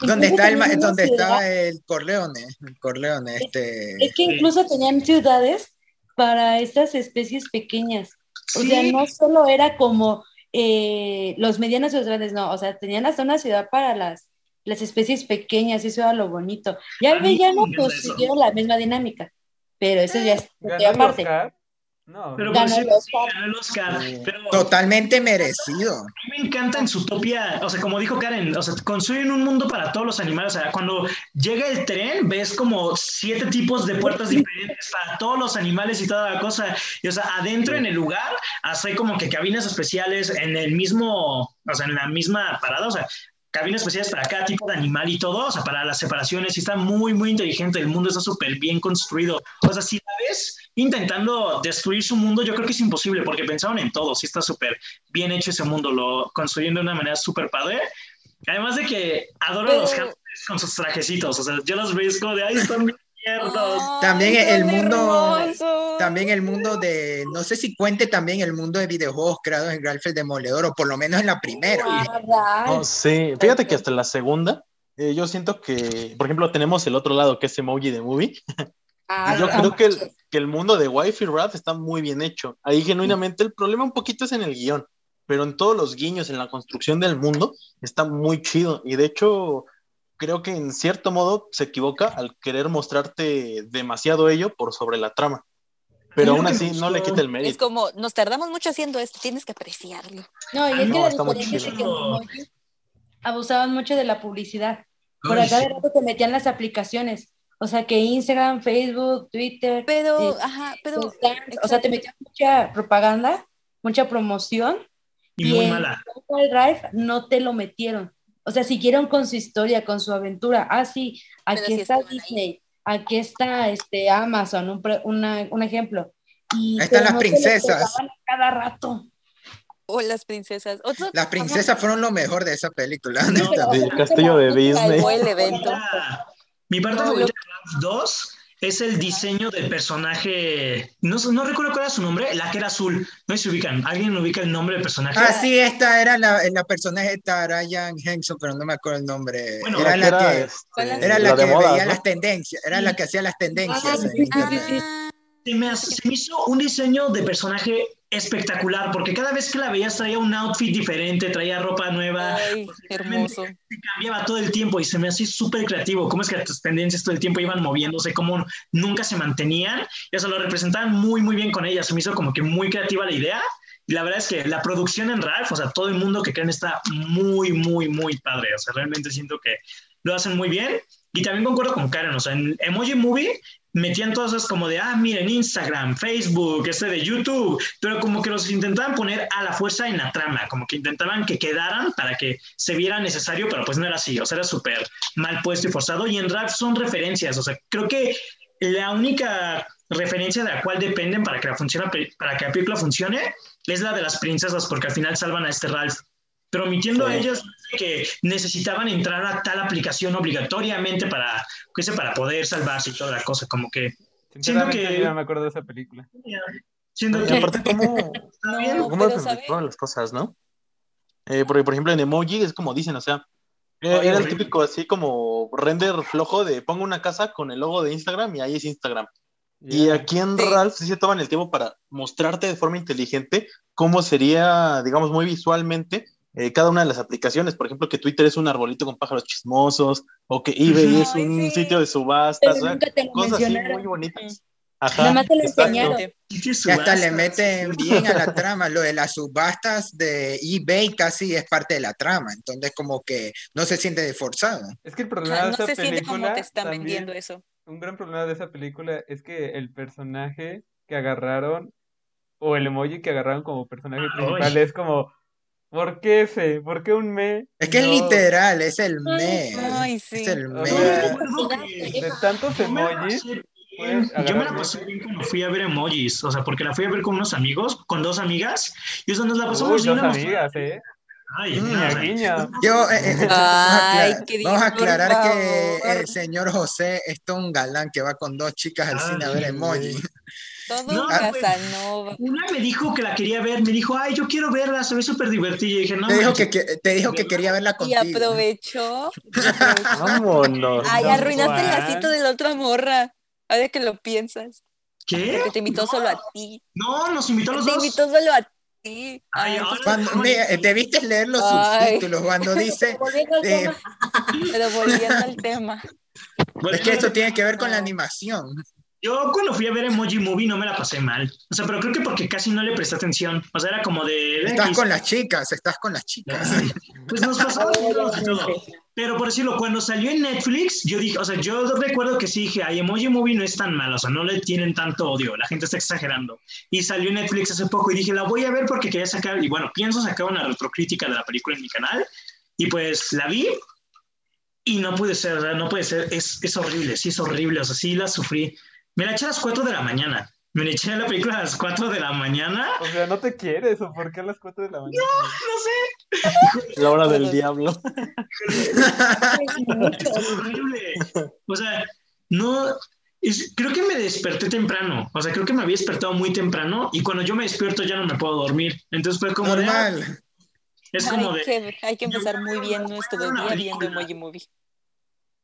¿Dónde está el donde estaba el Corleone? El Corleone, este. Es que incluso tenían ciudades para estas especies pequeñas. O sea, no solo era como eh, los medianos y los grandes, no. O sea, tenían hasta una ciudad para las, las especies pequeñas, y eso era lo bonito. Ya el villano, pues siguieron la misma dinámica. Pero eso ya es aparte. No, pero ganó, el Oscar. Totalmente merecido. A mí me encanta en su topia, o sea, como dijo Karen, o sea, construyen un mundo para todos los animales. O sea, cuando llega el tren, ves como siete tipos de puertas diferentes para todos los animales y toda la cosa. Y, o sea, adentro en el lugar, hace como que cabinas especiales en el mismo, o sea, en la misma parada. O sea, cabinas especiales para cada tipo de animal y todo, o sea, para las separaciones, y está muy, muy inteligente, el mundo está súper bien construido. O sea, si la ves intentando destruir su mundo, yo creo que es imposible, porque pensaron en todo, sí está súper bien hecho ese mundo, lo construyendo de una manera súper padre. Además de que adoro a los con sus trajecitos, o sea, yo los veo de, ahí están bien también el mundo, también el mundo de, no sé si cuente también el mundo de videojuegos creados en Ralph el Demoledor, o por lo menos en la primera. No, sí, fíjate que hasta la segunda, eh, yo siento que, por ejemplo, tenemos el otro lado que es Emoji de Movie. Ah, yo creo que el, que el mundo de Wi-Fi Wrath está muy bien hecho. Ahí genuinamente el problema un poquito es en el guion, pero en todos los guiños, en la construcción del mundo, está muy chido. Y de hecho, creo que en cierto modo se equivoca al querer mostrarte demasiado ello por sobre la trama. Pero aún así no le quita el mérito. Es como, nos tardamos mucho haciendo esto, tienes que apreciarlo. No, y es que la diferencia que abusaban mucho de la publicidad. Por acá de rato te metían las aplicaciones. O sea, que Instagram, Facebook, Twitter. Pero, eh, ajá, pero. o sea, te metían mucha propaganda, mucha promoción. Y, muy mala. En Drive no te lo metieron. O sea, siguieron con su historia, con su aventura. Ah, sí, aquí está Disney, aquí está este, Amazon, un, un ejemplo. Y, Ahí están las princesas. Cada rato. O las princesas. Las princesas fueron lo mejor de esa película. el castillo de Disney. El evento. Mi parte favorita de dos es el diseño del personaje. No, no recuerdo cuál era su nombre, la que era azul. No se ubican. ¿Alguien ubica el nombre del personaje? Ah, sí, esta era la, la personaje de Ryan Henson, pero no me acuerdo el nombre. Bueno, era la que, este, era la, que veía las tendencias, era la que hacía las tendencias. Ah, se me, se me hizo un diseño de personaje espectacular, porque cada vez que la veías traía un outfit diferente, traía ropa nueva. Ay, hermoso. Se cambiaba todo el tiempo y se me hacía súper creativo. Cómo es que tus tendencias todo el tiempo iban moviéndose, cómo nunca se mantenían. Y eso lo representaban muy, muy bien con ella. Se me hizo como que muy creativa la idea. Y la verdad es que la producción en Ralph, o sea, todo el mundo que creen está muy, muy, muy padre. O sea, realmente siento que lo hacen muy bien. Y también concuerdo con Karen, o sea, en Emoji Movie metían todas esas como de, ah, miren, Instagram, Facebook, este de YouTube, pero como que los intentaban poner a la fuerza en la trama, como que intentaban que quedaran para que se viera necesario, pero pues no era así, o sea, era súper mal puesto y forzado. Y en rap son referencias, o sea, creo que la única referencia de la cual dependen para que la, funcione, para que la película funcione es la de las princesas, porque al final salvan a este Ralph pero omitiendo a ellos que necesitaban entrar a tal aplicación obligatoriamente para, para poder salvarse y toda la cosa, como que... Siento que... Ya me acuerdo de esa película. Siento que... Aparte, ¿cómo, no, ¿cómo las cosas, no? Eh, porque, por ejemplo, en Emoji es como dicen, o sea, eh, era el típico así como render flojo de pongo una casa con el logo de Instagram y ahí es Instagram. Y aquí en Ralph sí se toman el tiempo para mostrarte de forma inteligente cómo sería, digamos, muy visualmente eh, cada una de las aplicaciones, por ejemplo, que Twitter es un arbolito con pájaros chismosos, o que eBay es un sitio de subastas, cosas así muy bonitas. Ajá, Nada más te lo enseñaron. Y hasta le meten bien a la trama. Lo de las subastas de eBay casi es parte de la trama. Entonces, como que no se siente forzado. Es que el problema de esa se película. como te están vendiendo eso. Un gran problema de esa película es que el personaje que agarraron, o el emoji que agarraron como personaje principal, es como ¿Por qué ese? ¿Por qué un me? Es que es literal, es el me. Ay, sí. Es el me. de tantos emojis, Yo me la pasé bien cuando fui a ver emojis, o sea, porque la fui a ver con unos amigos, con dos amigas, y eso nos la pasamos bien. Dos amigas, ¿eh? Ay, niña, Yo, eh, eh, vamos, a aclarar, que el señor José es todo un galán que va con dos chicas al cine a ver emoji. Todo no, Casanova. Una me dijo que la quería ver, me dijo, ay, yo quiero verla, se ve súper divertida. Y dije, no. Te dijo, que, te dijo que quería verla contigo. Y aprovechó. Vámonos. Ay, arruinaste el lacito de la otra morra. Ahora que lo piensas. ¿Qué? Porque te invitó solo a ti. No, nos invitó a los dos. Te invitó solo a ti. Ay, cuando, debiste leer los subtítulos cuando dice. Pero volviendo al tema. es que esto tiene que ver con la animación. Yo cuando fui a ver Emoji Movie no me la pasé mal. O sea, pero creo que porque casi no le presté atención. O sea, era como de... Estás con las chicas, estás con las chicas. pues nos pasaba todo. Pero por decirlo, cuando salió en Netflix, yo dije, o sea, yo recuerdo que sí dije, ay, Emoji Movie no es tan mal, o sea, no le tienen tanto odio, la gente está exagerando. Y salió en Netflix hace poco y dije, la voy a ver porque quería sacar, y bueno, pienso sacar una retrocrítica de la película en mi canal. Y pues la vi y no pude ser, no puede ser, es, es horrible, sí es horrible, o sea, sí la sufrí. Me la eché a las 4 de la mañana. Me la eché la película a las 4 de la mañana. O sea, ¿no te quieres o por qué a las 4 de la mañana? No, no sé. La hora del diablo. es horrible. O sea, no. creo que me desperté temprano. O sea, creo que me había despertado muy temprano y cuando yo me despierto ya no me puedo dormir. Entonces fue como. Normal. es como hay de. Que, hay que empezar muy bien nuestro día viendo Emoji Movie.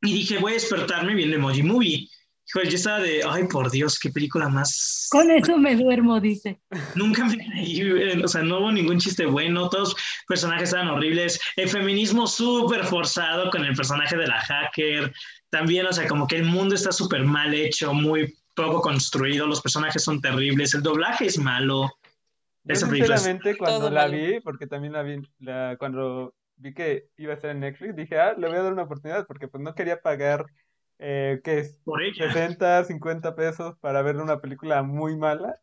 Y dije, voy a despertarme viendo Emoji Movie. Hijo, yo estaba de, ay, por Dios, qué película más. Con eso me duermo, dice. Nunca me reí, o sea, no hubo ningún chiste bueno, todos los personajes estaban horribles. El feminismo súper forzado con el personaje de la hacker. También, o sea, como que el mundo está súper mal hecho, muy poco construido, los personajes son terribles, el doblaje es malo. Yo sinceramente, cuando la vi, porque también la vi, la, cuando vi que iba a estar en Netflix, dije, ah, le voy a dar una oportunidad, porque pues no quería pagar eh, ¿qué es? Por 60, 50 pesos para ver una película muy mala.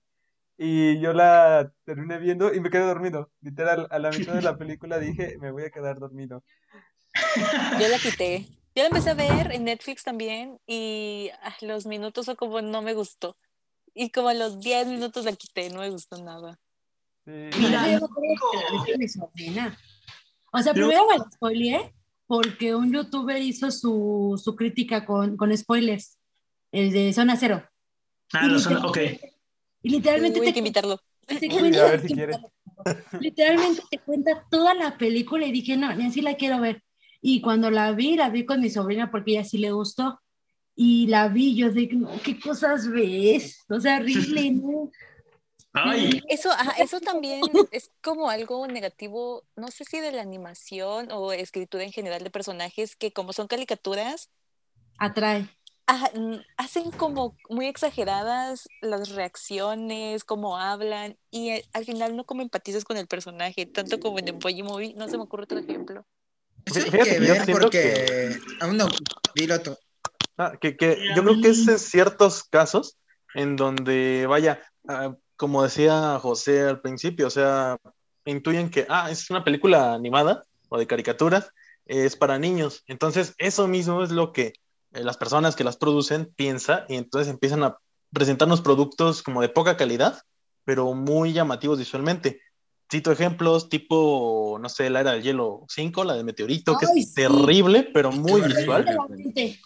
Y yo la terminé viendo y me quedé dormido. Literal, a la mitad de la película dije, me voy a quedar dormido. Yo la quité. Yo la empecé a ver en Netflix también y a los minutos o como no me gustó. Y como a los 10 minutos la quité, no me gustó nada. Mira, o sea, primero me la spoileé porque un youtuber hizo su, su crítica con, con, spoilers, el de Zona Cero. Ah, no, zona, ok. Y literalmente... Hay que invitarlo. Te cuenta, a ver si quiere. Literalmente te cuenta toda la película y dije, no, ni así la quiero ver. Y cuando la vi, la vi con mi sobrina porque ella sí le gustó. Y la vi, yo dije, ¿qué cosas ves? O sea, horrible, ¿no? Eso, eso también es como algo negativo, no sé si de la animación o escritura en general de personajes que como son caricaturas, atrae. hacen como muy exageradas las reacciones, cómo hablan, y eh, al final no como empatizas con el personaje, tanto como en Boy Movie, no se me ocurre otro ejemplo. Fíjate que ver porque aún no, dilo tú. Ah, que, que yo creo que es en ciertos casos en donde, vaya, ah, como decía José al principio, o sea, intuyen que, ah, es una película animada o de caricaturas, es para niños. Entonces, eso mismo es lo que eh, las personas que las producen piensan y entonces empiezan a presentarnos productos como de poca calidad, pero muy llamativos visualmente. Cito ejemplos tipo, no sé, la era del hielo 5, la de Meteorito, que es terrible, pero muy visual.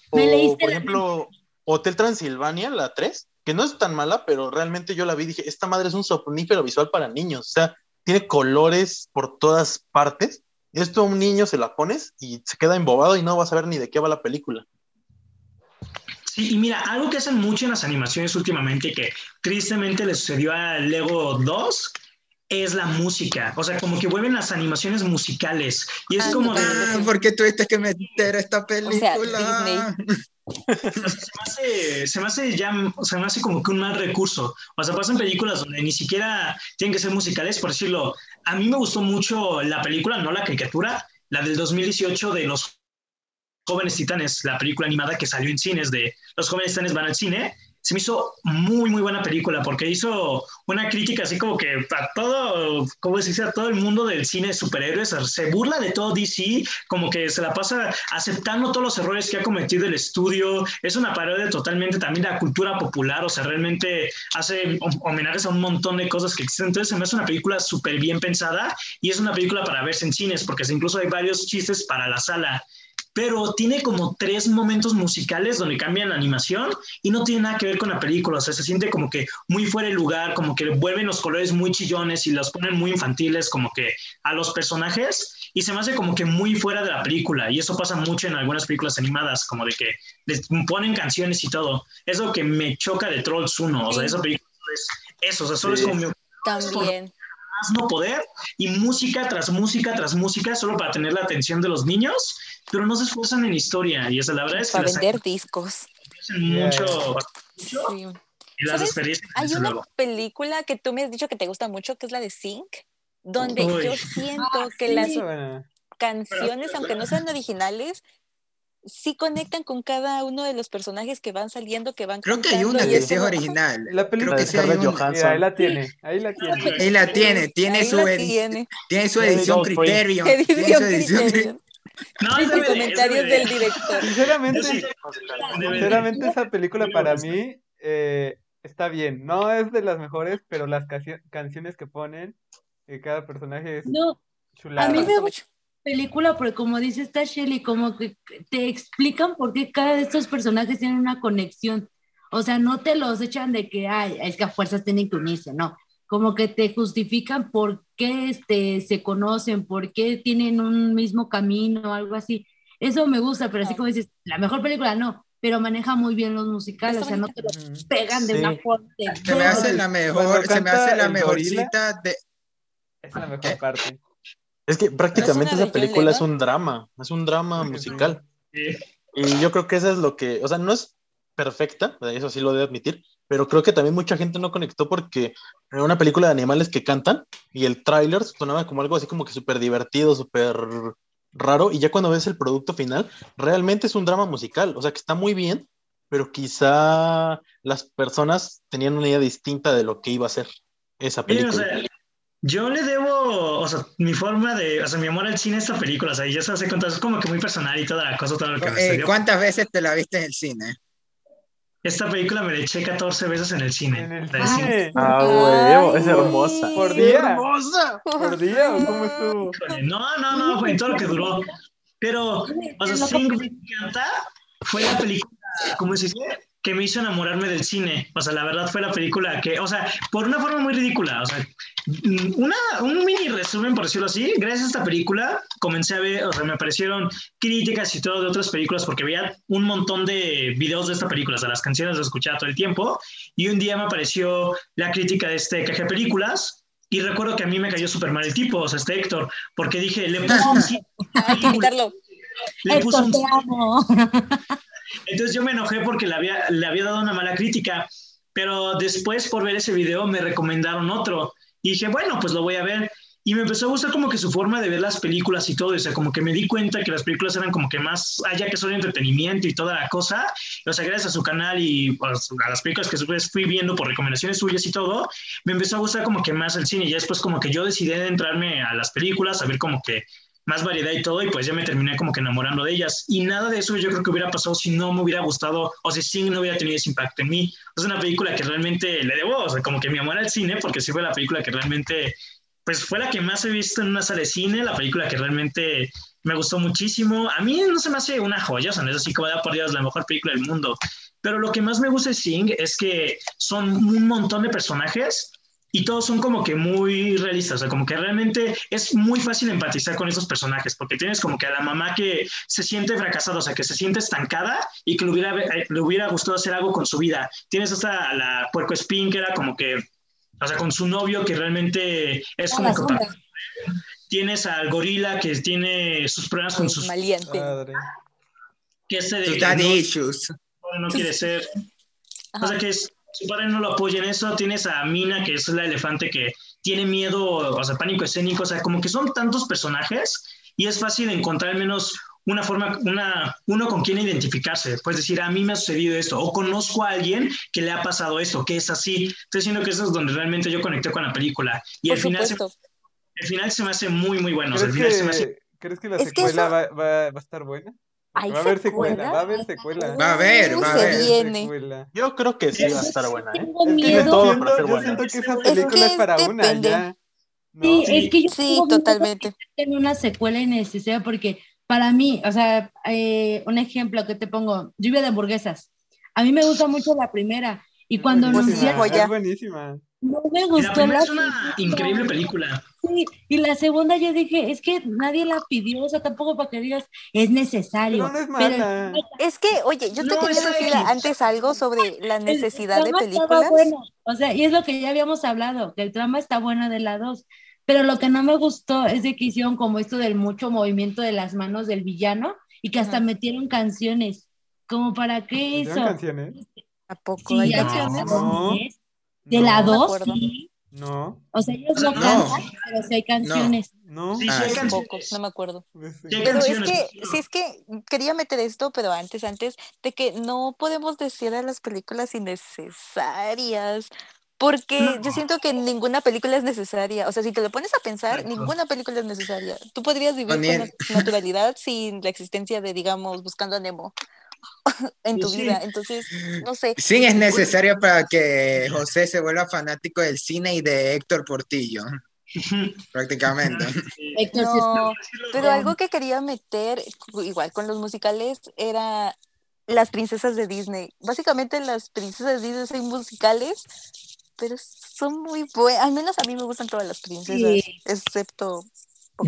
O, por ejemplo, Hotel Transilvania, la 3, que no es tan mala, pero realmente yo la vi y dije, esta madre es un somnífero visual para niños, o sea, tiene colores por todas partes. Esto a un niño se la pones y se queda embobado y no vas a ver ni de qué va la película. Sí, y mira, algo que hacen mucho en las animaciones últimamente, que tristemente le sucedió a Lego 2, es la música. O sea, como que vuelven las animaciones musicales. Y es como de... Ah, ¿por qué tuviste que meter esta película? Se, me hace, ya, se me hace como que un mal recurso. O sea, pasan películas donde ni siquiera tienen que ser musicales, por decirlo. A mí me gustó mucho la película, no la caricatura, la del 2018 de los jóvenes titanes, la película animada que salió en cines de los jóvenes titanes van al cine. Se me hizo muy, muy buena película porque hizo una crítica así como que a todo, ¿cómo se dice? A todo el mundo del cine de superhéroes, se burla de todo DC, como que se la pasa aceptando todos los errores que ha cometido el estudio, es una parodia totalmente también de la cultura popular, o sea, realmente hace homenajes a un montón de cosas que existen, entonces se me hace una película súper bien pensada y es una película para verse en cines porque incluso hay varios chistes para la sala pero tiene como tres momentos musicales donde cambian la animación y no tiene nada que ver con la película, o sea, se siente como que muy fuera de lugar, como que vuelven los colores muy chillones y los ponen muy infantiles como que a los personajes y se me hace como que muy fuera de la película. Y eso pasa mucho en algunas películas animadas, como de que les ponen canciones y todo. Es lo que me choca de Trolls 1, o sea, esa película es eso, o sea, solo es como... También no poder y música tras música tras música solo para tener la atención de los niños pero no se esfuerzan en historia. Y esa la verdad es Para vender discos. Mucho. Y las experiencias. Hay una película que tú me has dicho que te gusta mucho, que es la de Sync, donde yo siento ah, que las canciones, aunque no sean originales, sí conectan con cada uno de los personajes que van saliendo, que van Creo que hay una que sí es original. La película que sí hay Johansson. ahí la tiene, ahí la tiene. Ahí la tiene, tiene, su, tiene. tiene su edición Criterion. Edición Criterion. No, comentarios del director. Sinceramente, sinceramente esa película para mí eh, está bien. No es de las mejores, pero las canciones que ponen, eh, cada personaje es no, chulada. A mí me gusta película porque como dice esta Shelly, como que te explican por qué cada de estos personajes tienen una conexión. O sea, no te los echan de que, ay, es que a fuerzas tienen que unirse, no como que te justifican por qué este, se conocen, por qué tienen un mismo camino, algo así. Eso me gusta, pero así como dices, la mejor película no, pero maneja muy bien los musicales, o sea, no te los pegan de una forma. Se me hace la mejor, se me hace la mejor cita de... Es la mejor parte. Es que prácticamente esa película es un drama, es un drama musical. Y yo creo que eso es lo que, o sea, no es perfecta, eso sí lo debo admitir, pero creo que también mucha gente no conectó porque era una película de animales que cantan y el tráiler sonaba como algo así como que súper divertido, súper raro, y ya cuando ves el producto final, realmente es un drama musical, o sea que está muy bien, pero quizá las personas tenían una idea distinta de lo que iba a ser esa película. Yo le debo, o sea, mi forma de, o sea, mi amor al cine a esta película, o sea, ya se hace contar, es como que muy personal y toda la cosa, todo lo que eh, ¿Cuántas veces te la viste en el cine? Esta película me la eché 14 veces en el cine. ¿En el cine? Ah, huevo, es hermosa. ¿Por día? hermosa. ¿Por día o cómo estuvo? No, no, no, fue en todo lo que duró. Pero, o sea, sí me encanta. Fue la película, ¿cómo se dice? Que me hizo enamorarme del cine. O sea, la verdad fue la película que, o sea, por una forma muy ridícula, o sea, una, un mini resumen, por decirlo así, gracias a esta película comencé a ver, o sea, me aparecieron críticas y todo de otras películas porque veía un montón de videos de esta película, o sea, las canciones las escuchaba todo el tiempo y un día me apareció la crítica de este caje películas y recuerdo que a mí me cayó súper mal el tipo, o sea, este Héctor, porque dije, le puse un... Hay que invitarlo. Le puse un... Entonces yo me enojé porque le había, le había dado una mala crítica, pero después por ver ese video me recomendaron otro. Y dije, bueno, pues lo voy a ver. Y me empezó a gustar como que su forma de ver las películas y todo, o sea, como que me di cuenta que las películas eran como que más allá que solo entretenimiento y toda la cosa, o sea, gracias a su canal y pues, a las películas que fui viendo por recomendaciones suyas y todo, me empezó a gustar como que más el cine. Y después como que yo decidí de entrarme a las películas, a ver como que más variedad y todo, y pues ya me terminé como que enamorando de ellas. Y nada de eso yo creo que hubiera pasado si no me hubiera gustado o si sí no hubiera tenido ese impacto en mí. Es una película que realmente le debo, o sea, como que mi amor al cine, porque sí fue la película que realmente, pues fue la que más he visto en una sala de cine, la película que realmente me gustó muchísimo. A mí no se me hace una joya, o sea, no es así como, da por Dios, la mejor película del mundo. Pero lo que más me gusta de Sing es que son un montón de personajes y todos son como que muy realistas, o sea, como que realmente es muy fácil empatizar con esos personajes, porque tienes como que a la mamá que se siente fracasada, o sea, que se siente estancada y que le hubiera, eh, le hubiera gustado hacer algo con su vida. Tienes hasta a la puerco spin, que era como que, o sea, con su novio que realmente es como que... Tienes al gorila que tiene sus problemas con sus... Valiente. Que este de... No, no quiere ser... O sea, que es su padre no lo apoya en eso. Tienes a Mina, que es la elefante que tiene miedo, o sea, pánico escénico. O sea, como que son tantos personajes y es fácil encontrar al menos una forma, una, uno con quien identificarse. Puedes decir, a mí me ha sucedido esto, o conozco a alguien que le ha pasado esto, que es así. Estoy diciendo que eso es donde realmente yo conecté con la película. Y al final, se, el final se me hace muy, muy bueno. ¿Crees, que, la secuela va, va, a estar buena? Va a haber secuela, va a haber secuela. Va a haber, va a haber. Yo creo que sí va a estar buena, ¿eh? Tiene todo para ser buena. Yo siento que esa película es, para una, ya. Sí, es que yo sí, totalmente. En una secuela innecesaria porque para mí, o sea, eh, un ejemplo que te pongo, lluvia de hamburguesas. A mí me gusta mucho la primera y cuando anunciaron... Es buenísima. No me gustó la, es una increíble película. Sí, y la segunda yo dije, es que nadie la pidió, o sea, tampoco para que digas, es necesario. Pero es, que, oye, yo te quería decir antes algo sobre la necesidad de películas. Bueno. O sea, y es lo que ya habíamos hablado, que el trama está bueno de la dos, pero lo que no me gustó es de que hicieron como esto del mucho movimiento de las manos del villano y que hasta metieron canciones. ¿Como para qué hizo? canciones? ¿A poco hay canciones? De la 2, sí. No. O sea, ellos no, cantan, pero sí hay canciones. No. Sí, sí hay ah, no me acuerdo. Pero es que, sí, es que quería meter esto, pero antes, antes, de que no podemos decir a las películas innecesarias. Porque yo siento que ninguna película es necesaria. O sea, si te lo pones a pensar, ninguna película es necesaria. Tú podrías vivir con naturalidad sin la existencia de, digamos, Buscando a Nemo en tu vida. Entonces, no sé. Sí, es necesario para que José se vuelva fanático del cine y de Héctor Portillo. Prácticamente. No, pero algo que quería meter, igual con los musicales, era las princesas de Disney. Básicamente las princesas de Disney son musicales pero son muy buenas. Al menos a mí me gustan todas las princesas, excepto.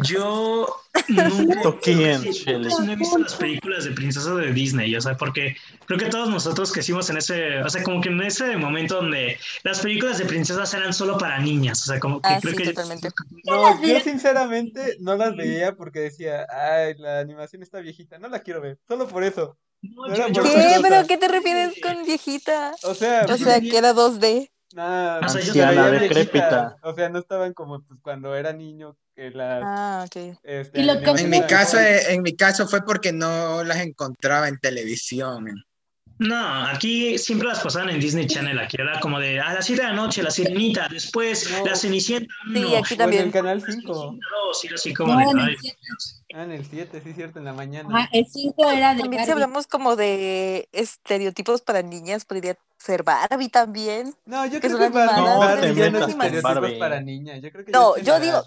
Yo no, he visto las películas de princesas de Disney, o sea, porque creo que todos nosotros que hicimos en ese, o sea, como que en ese momento donde las películas de princesas eran solo para niñas, o sea, como que ah, creo sí, que... Totalmente. No, yo sinceramente no las veía porque decía, ay, la animación está viejita, no la quiero ver, solo por eso. ¿Qué? ¿Pero qué te refieres con viejita? O sea, o sea que era 2D. Nada, o sea, decrépita. O sea, no estaban como pues, cuando era niño las Ah, ok. Este, en mi caso, eh, en mi caso fue porque no las encontraba en televisión. No, aquí siempre las pasaban en Disney Channel, aquí era como de a las 7 de la noche, la sirenita, después la cenicienta. Sí, aquí también. en el canal 5. así como de, en el 7. Ah, en el 7, sí, cierto, en la mañana. Ah, el 5 era de. También si hablamos como de estereotipos para niñas, podría ser Barbie también. No, yo creo que Barbie, no, Barbie no es estereotipos para niñas. Yo creo que no, yo digo,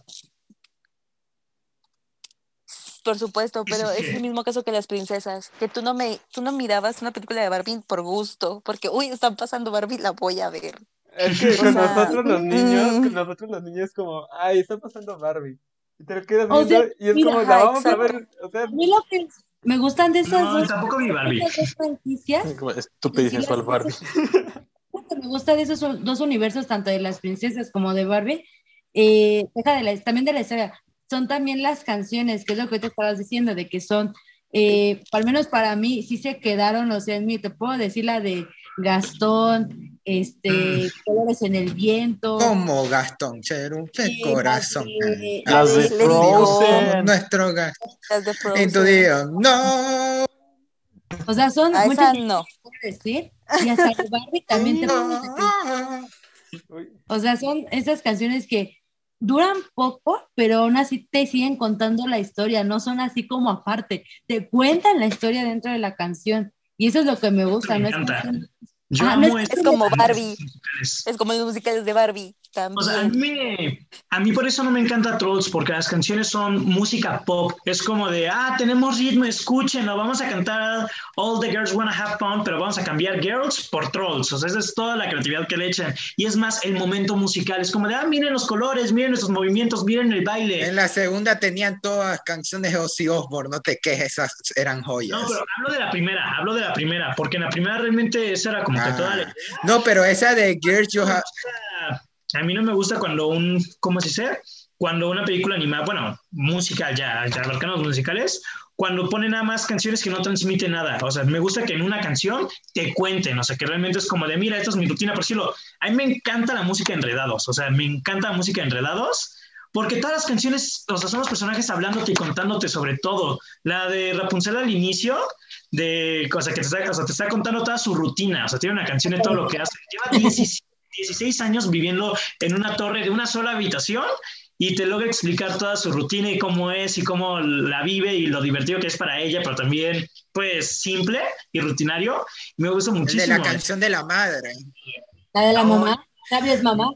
por supuesto, pero es el mismo caso que las princesas, que tú no me, tú no mirabas una película de Barbie por gusto, porque uy, están pasando Barbie, la voy a ver. Es que con nosotros los niños, con mm. nosotros los niños como, ay, está pasando Barbie. Y te lo quedas viendo y es como, la vamos a ver. O sea, a mí lo que me gustan de esas no, dos, tampoco vi Barbie. franquicias. Estupidez Barbie. me gusta de esos dos universos, tanto de las princesas como de Barbie, eh, deja de la, también de la historia son también las canciones, que es lo que te estabas diciendo, de que son, eh, al menos para mí, sí se quedaron, o sea, en mí, te puedo decir la de Gastón, este, mm. Colores en el Viento. Como Gastón, Cheru, qué corazón. Las de, Frozen. Nuestro Gastón. Las de Frozen. En tu día, no. O sea, son A muchas no. decir, y hasta Barbie también te puedo decir. O sea, son esas canciones que duran poco, pero aún así te siguen contando la historia, no son así como aparte, te cuentan la historia dentro de la canción. Y eso es lo que me gusta, ¿no? Es, es, como Barbie, es como los musicales de Barbie. O sea, a mí, a mí por eso no me encanta Trolls, porque las canciones son música pop. Es como de, ah, tenemos ritmo, escúchenlo, vamos a cantar All the Girls Wanna Have Fun, pero vamos a cambiar Girls por Trolls. O sea, esa es toda la creatividad que le echan. Y es más el momento musical. Es como de, ah, miren los colores, miren nuestros movimientos, miren el baile. En la segunda tenían todas canciones de Ozzy Osbourne, no te quejes, esas eran joyas. No, pero hablo de la primera, hablo de la primera, porque en la primera realmente esa era como que toda la... No, pero esa de Girls You Have... A mí no me gusta cuando un, ¿cómo se dice? Cuando una película animada, bueno, música, ya, ya abarcamos musicales, cuando pone nada más canciones que no transmiten nada. O sea, me gusta que en una canción te cuenten, o sea, que realmente es como de, mira, esto es mi rutina, por decirlo. A mí me encanta la música enredados, o sea, me encanta la música enredados porque todas las canciones, o sea, son los personajes hablándote y contándote sobre todo. La de Rapunzel al inicio, de, o sea, que te está, o sea, te está contando toda su rutina, o sea, tiene una canción de todo lo que hace. Lleva 16 años viviendo en una torre de una sola habitación y te logra explicar toda su rutina y cómo es y cómo la vive y lo divertido que es para ella, pero también, pues, simple y rutinario. Me gusta muchísimo. de la canción de la madre. La de la mamá. ¿Sabes, mamá?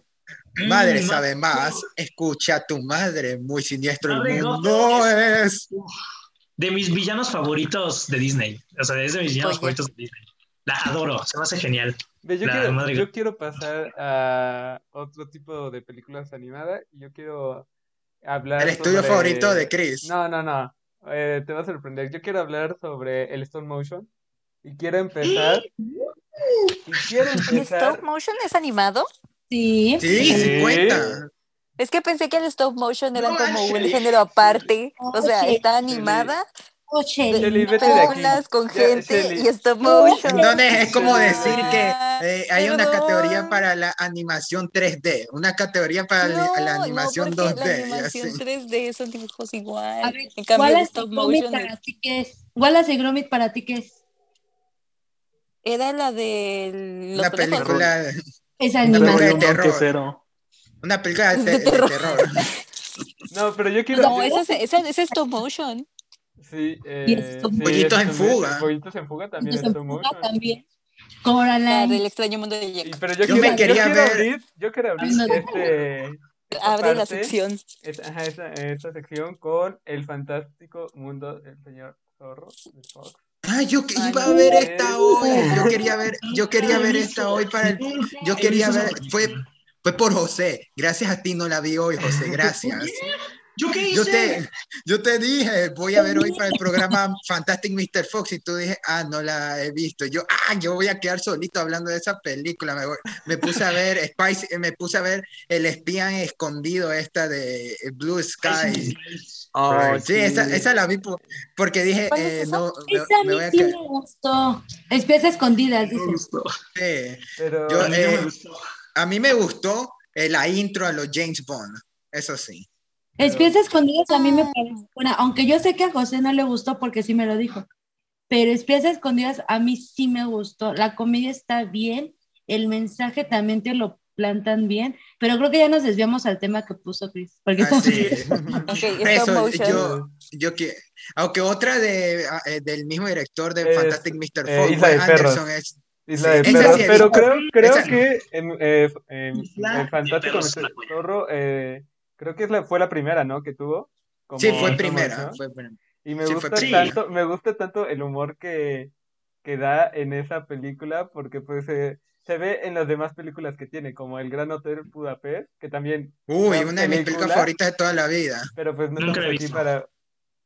Madre sabe más, escucha a tu madre, muy siniestro el mundo es. De mis villanos favoritos de Disney, o sea, es de mis villanos favoritos de Disney. La adoro, se me hace genial. Yo, quiero, yo quiero, pasar a otro tipo de películas animadas y yo quiero hablar. ¿El estudio favorito de Chris? No, no, no. Eh, te va a sorprender. Yo quiero hablar sobre el stop motion y quiero empezar. y quiero empezar... ¿El stop motion es animado? Sí. Sí, sí cuenta. Es que pensé que el stop motion era como un género aparte. O sea, está animada, Oh, películas con gente y stop motion. Entonces es como decir que eh, hay una categoría para la animación 3D, una categoría para la animación 2D. La animación 3D son dibujos igual. A ver, en cambio, stop motion para ti qué es? Y Gromit para ti qué es? Era la de los una película es animación de terror. Una película de, terror. No, pero yo quiero. No, ese es, ese es stop motion. Sí, eh, Pollitos en fuga. Pollitos en fuga también es stop motion. También. Coraline. del extraño mundo de Jack. Pero yo, yo quiero, me quería yo ver. Abrir, yo quiero abrir este. Abre la sección. Esta, ajá, esta, esta, sección con el fantástico mundo del señor Zorro de Fox. Ah, yo que iba a ver esta hoy. Yo quería ver, yo quería ver esta hoy para el. Yo quería ver. Fue, fue por José. Gracias a ti no la vi hoy, José. Gracias. ¿Yo qué hice? Yo te, yo te dije, voy a ver hoy para el programa Fantastic Mr. Fox y tú dije, ah, no la he visto. Yo, ah, yo voy a quedar solito hablando de esa película. Me, me puse a ver Spice, me puse a ver El espía escondido esta de Blue Sky. Oh, sí, Esa, esa, la vi porque dije, eh, no, esa me, voy a sí me gustó. Espías escondidas, dice. Sí, Pero yo, a, mí eh, a mí me gustó eh, la intro a los James Bond, eso sí. Espías escondidas a mí me parece buena, aunque yo sé que a José no le gustó porque sí me lo dijo, pero Espías escondidas a mí sí me gustó. La comedia está bien, el mensaje también te lo plantan bien, pero creo que ya nos desviamos al tema que puso Chris. Porque ah, sí. Eso, yo, yo que, aunque otra de, ah, eh, del mismo director de Fantastic Mr. Eh, Fox, Anderson es Isla de Perros, pero creo, creo que en, eh, en, en Fantástico Mr. Zorro eh, Creo que es la, fue la primera, ¿no? Que tuvo. sí, fue primera, fue Y me gusta tanto, me gusta tanto el humor que, que da en esa película, porque pues se ve en las demás películas que tiene, como El Gran Hotel Budapest, que también. Uy, una de mis películas favoritas de toda la vida. Pero pues no Nunca aquí para,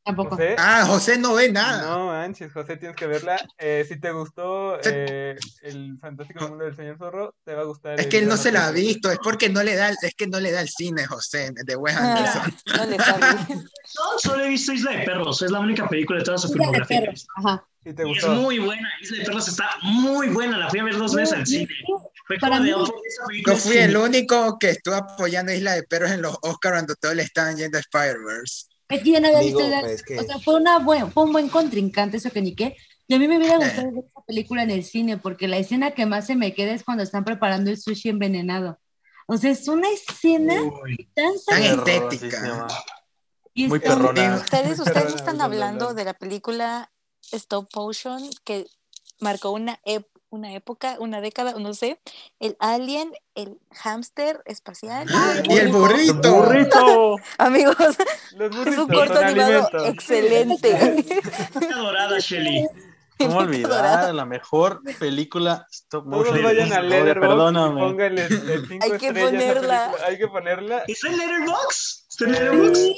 Tampoco. Ah, José no ve nada. No, manches, José, tienes que verla. Eh, si te gustó eh, El Fantástico Mundo del Señor Zorro, te va a gustar. Es que él no se la ha visto, es porque no le da, es que no le da el cine, José, de Wes ah, Anderson. no le sabe. no, solo he visto Isla de Perros, es la única película de toda su filmografía. Ajá. ¿Y, te gustó? es muy buena, Isla de Perros está muy buena, la fui a ver dos veces al cine. Para mí, yo fui el único que estuvo apoyando Isla de Perros en los Oscars cuando todos le estaban yendo a Spider-Verse. Es que yo no había visto. Pues, o sea, fue, una buen, fue un buen contrincante eso que ni qué. Y a mí me hubiera eh. gustado ver esta película en el cine, porque la escena que más se me queda es cuando están preparando el sushi envenenado. O sea, es una escena tan, tan estética. Muy perrona. Ustedes, ustedes están hablando de la película Stop Motion que marcó una época una época, una década, no sé, el alien, el hámster espacial. Y el burrito. burrito. Amigos, es un corto animado excelente. Adorada, Shelly. ¿Cómo olvidar la mejor película stop motion? Todos vayan a Letterboxd, perdóname. pónganle cinco Hay que ponerla. Hay que ponerla. ¿Es el Letterboxd? ¿Está en Letterboxd?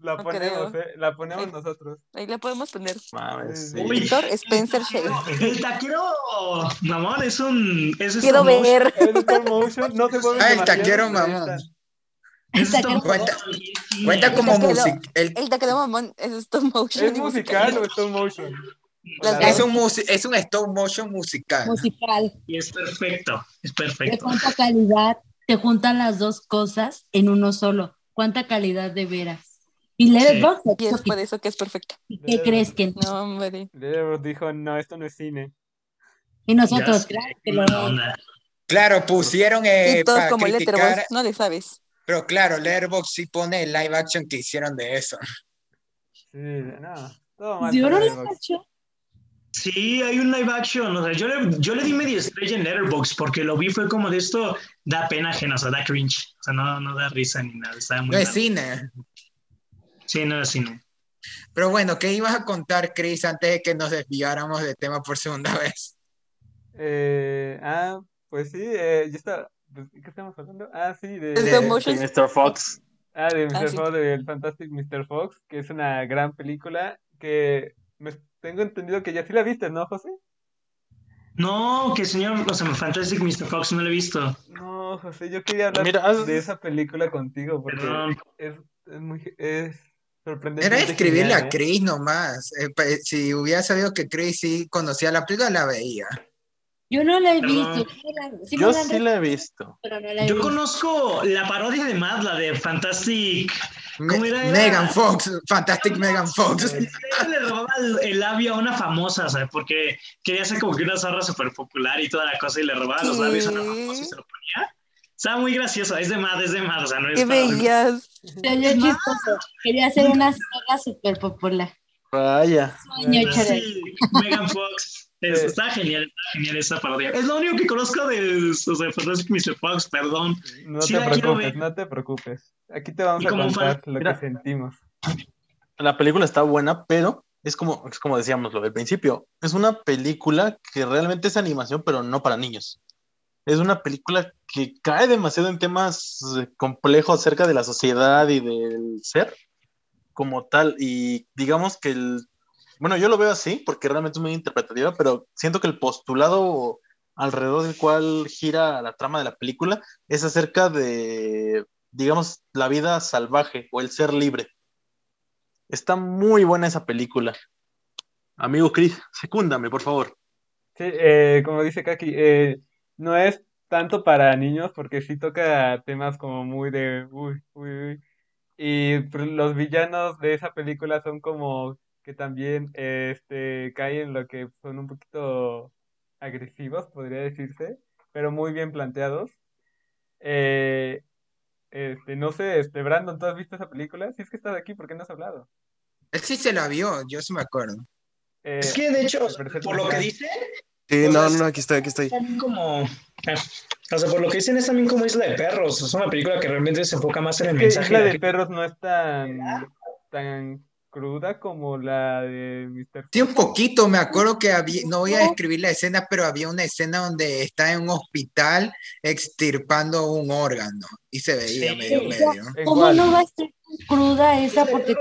La ponemos, eh, la ponemos nosotros. Ahí la podemos poner. Mames, sí. Víctor Spencer Shea. El taquero, mamón, es un... Es Quiero ver. Es stop motion, no se puede Ah, el taquero, mamón. Cuenta, cuenta como música. El, el taquero mamón es stop motion. ¿Es musical o stop motion? Es un, es un stop motion musical. Musical. Y es perfecto, es perfecto. De cuánta calidad te juntan las dos cosas en uno solo. Cuánta calidad de veras. Y Letterboxd y es por eso que es perfecta. ¿Qué crees que no? hombre. Letterboxd dijo, no, esto no es cine. Y nosotros, claro que lo... Claro, pusieron eh, y todos como criticar... no le sabes. Pero claro, Letterboxd sí pone el live action que hicieron de eso. Sí, no, todo mal. ¿Yo no live action? Sí, hay un live action. O sea, yo le, yo le di media estrella en Letterboxd porque lo vi, fue como de esto, da pena ajena, o sea, da cringe. O sea, no, no da risa ni nada. Está muy no es cine. Sí, no es cine. Pero bueno, ¿qué ibas a contar, Chris, antes de que nos desviáramos de tema por segunda vez? Eh, ah, pues sí, eh, ya está. ¿Qué estamos hablando? Ah, sí, de, de, Mr. Fox. Ah, de Mr. Ah, Fox, del Fantastic Mr. Fox, que es una gran película que me tengo entendido que ya sí la viste, ¿no, José? No, que señor, o sea, Fantastic Mr. Fox no la he visto. No, José, yo quería hablar de esa película contigo porque es, es, muy es sorprendente. Era escribirle a ¿eh? Chris nomás. Eh, si hubiera sabido que Chris sí conocía la película, la veía. Yo no la he visto. yo sí la he visto. yo conozco la parodia de Mad, la de Fantastic. ¿Cómo era? Megan Fox, Fantastic Megan Fox. le robaba el, labio a una famosa, ¿sabes? Porque quería ser como que una zorra súper popular y toda la cosa y le robaba los labios a una famosa y se lo ponía. Estaba muy gracioso, es de Mad, es de Mad, o sea, no es. ¡Qué bellas! Quería ser una zorra súper popular. Vaya. Sueño, sí, Megan Fox. Está genial, está genial esa parodia. Es lo único que conozco de, o sea, Fantastic Mr. Fox, perdón. No te preocupes, no te preocupes. Aquí te vamos a contar lo que sentimos. La película está buena, pero es como, es como decíamos lo del principio. Es una película que realmente es animación, pero no para niños. Es una película que cae demasiado en temas eh, complejos acerca de la sociedad y del ser como tal. Y digamos que el bueno, yo lo veo así porque realmente es muy interpretativa, pero siento que el postulado alrededor del cual gira la trama de la película es acerca de, digamos, la vida salvaje o el ser libre. Está muy buena esa película. Amigo Chris, secúndame, por favor. Sí, eh, como dice Kaki, eh, no es tanto para niños porque sí toca temas como muy de uy, uy, uy. Y pues, los villanos de esa película son como que también este, caen en lo que son un poquito agresivos, podría decirse, pero muy bien planteados. Eh, este, no sé, este, Brandon, ¿tú has visto esa película? Si es que estás aquí, ¿por qué no has hablado? Él sí se la vio, yo sí me acuerdo. Eh, es que de hecho, por lo que dice. Sí, no, no, aquí estoy, aquí estoy. Como. O sea, por lo que dicen es también como Isla de Perros. Es una película que realmente se enfoca más en el mensaje. Isla de Perros no es tan, tan cruda como la de Mr. Sí, un poquito, me acuerdo que había, no voy a describir la escena, pero había una escena donde está en un hospital extirpando un órgano y se veía medio medio. ¿Cómo no va a ser cruda esa? Porque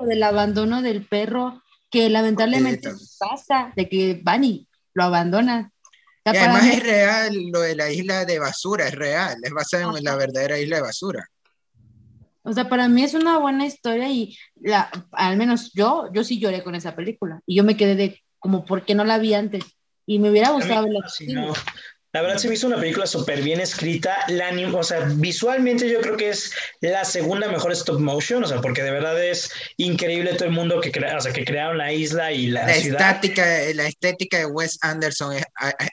lo del abandono del perro, que lamentablemente pasa, de que van y lo abandonan. Y además es real, lo de la isla de basura, es real, es basado en la verdadera isla de basura. O sea, para mí es una buena historia y la, al menos yo, yo sí lloré con esa película y yo me quedé de como, ¿por qué no la vi antes? Y me hubiera gustado verla. La verdad se me hizo una película súper bien escrita. La o sea, visualmente yo creo que es la segunda mejor stop motion, o sea, porque de verdad es increíble todo el mundo que, crea, o sea, que crearon la isla y la, ciudad. Estática, la estética de Wes Anderson es,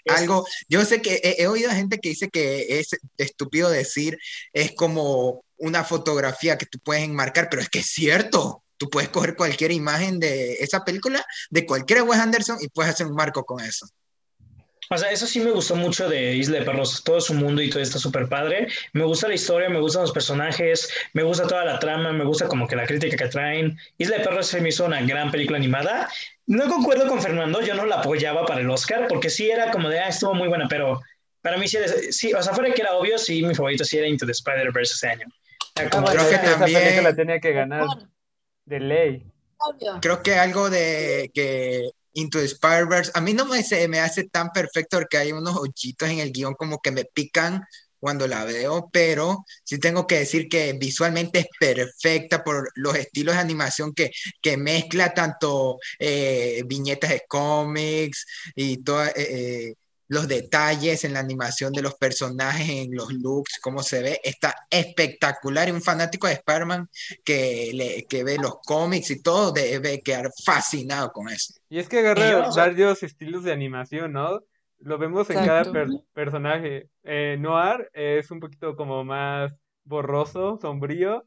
algo. Yo sé que he, he, oído a gente que dice que es estúpido decir, es como una fotografía que tú puedes enmarcar, pero es que es cierto. Tú puedes coger cualquier imagen de esa película, de cualquier Wes Anderson, y puedes hacer un marco con eso. O sea, eso sí me gustó mucho de Isla de Perros, todo su mundo y todo está súper padre. Me gusta la historia, me gustan los personajes, me gusta toda la trama, me gusta como que la crítica que traen. Isla de Perros se me hizo una gran película animada. No concuerdo con Fernando, yo no la apoyaba para el Oscar, porque sí era como de, ah, estuvo muy buena, pero para mí sí, sí o sea, fuera que era obvio, sí, mi favorito sí era Into the Spider-Verse ese año. Como creo que también la tenía que ganar de ley. Creo que algo de que Into the Spider-Verse, a mí no me, me hace tan perfecto porque hay unos hoyitos en el guion como que me pican cuando la veo, pero sí tengo que decir que visualmente es perfecta por los estilos de animación que, que mezcla tanto eh, viñetas de cómics y toda, eh, eh, los detalles en la animación de los personajes, en los looks, cómo se ve, está espectacular. Y un fanático de Spider-Man que, le, que ve los cómics y todo debe quedar fascinado con eso. Y es que agarra varios estilos de animación, ¿no? Lo vemos en cada personaje. Eh, Noir es un poquito como más borroso, sombrío,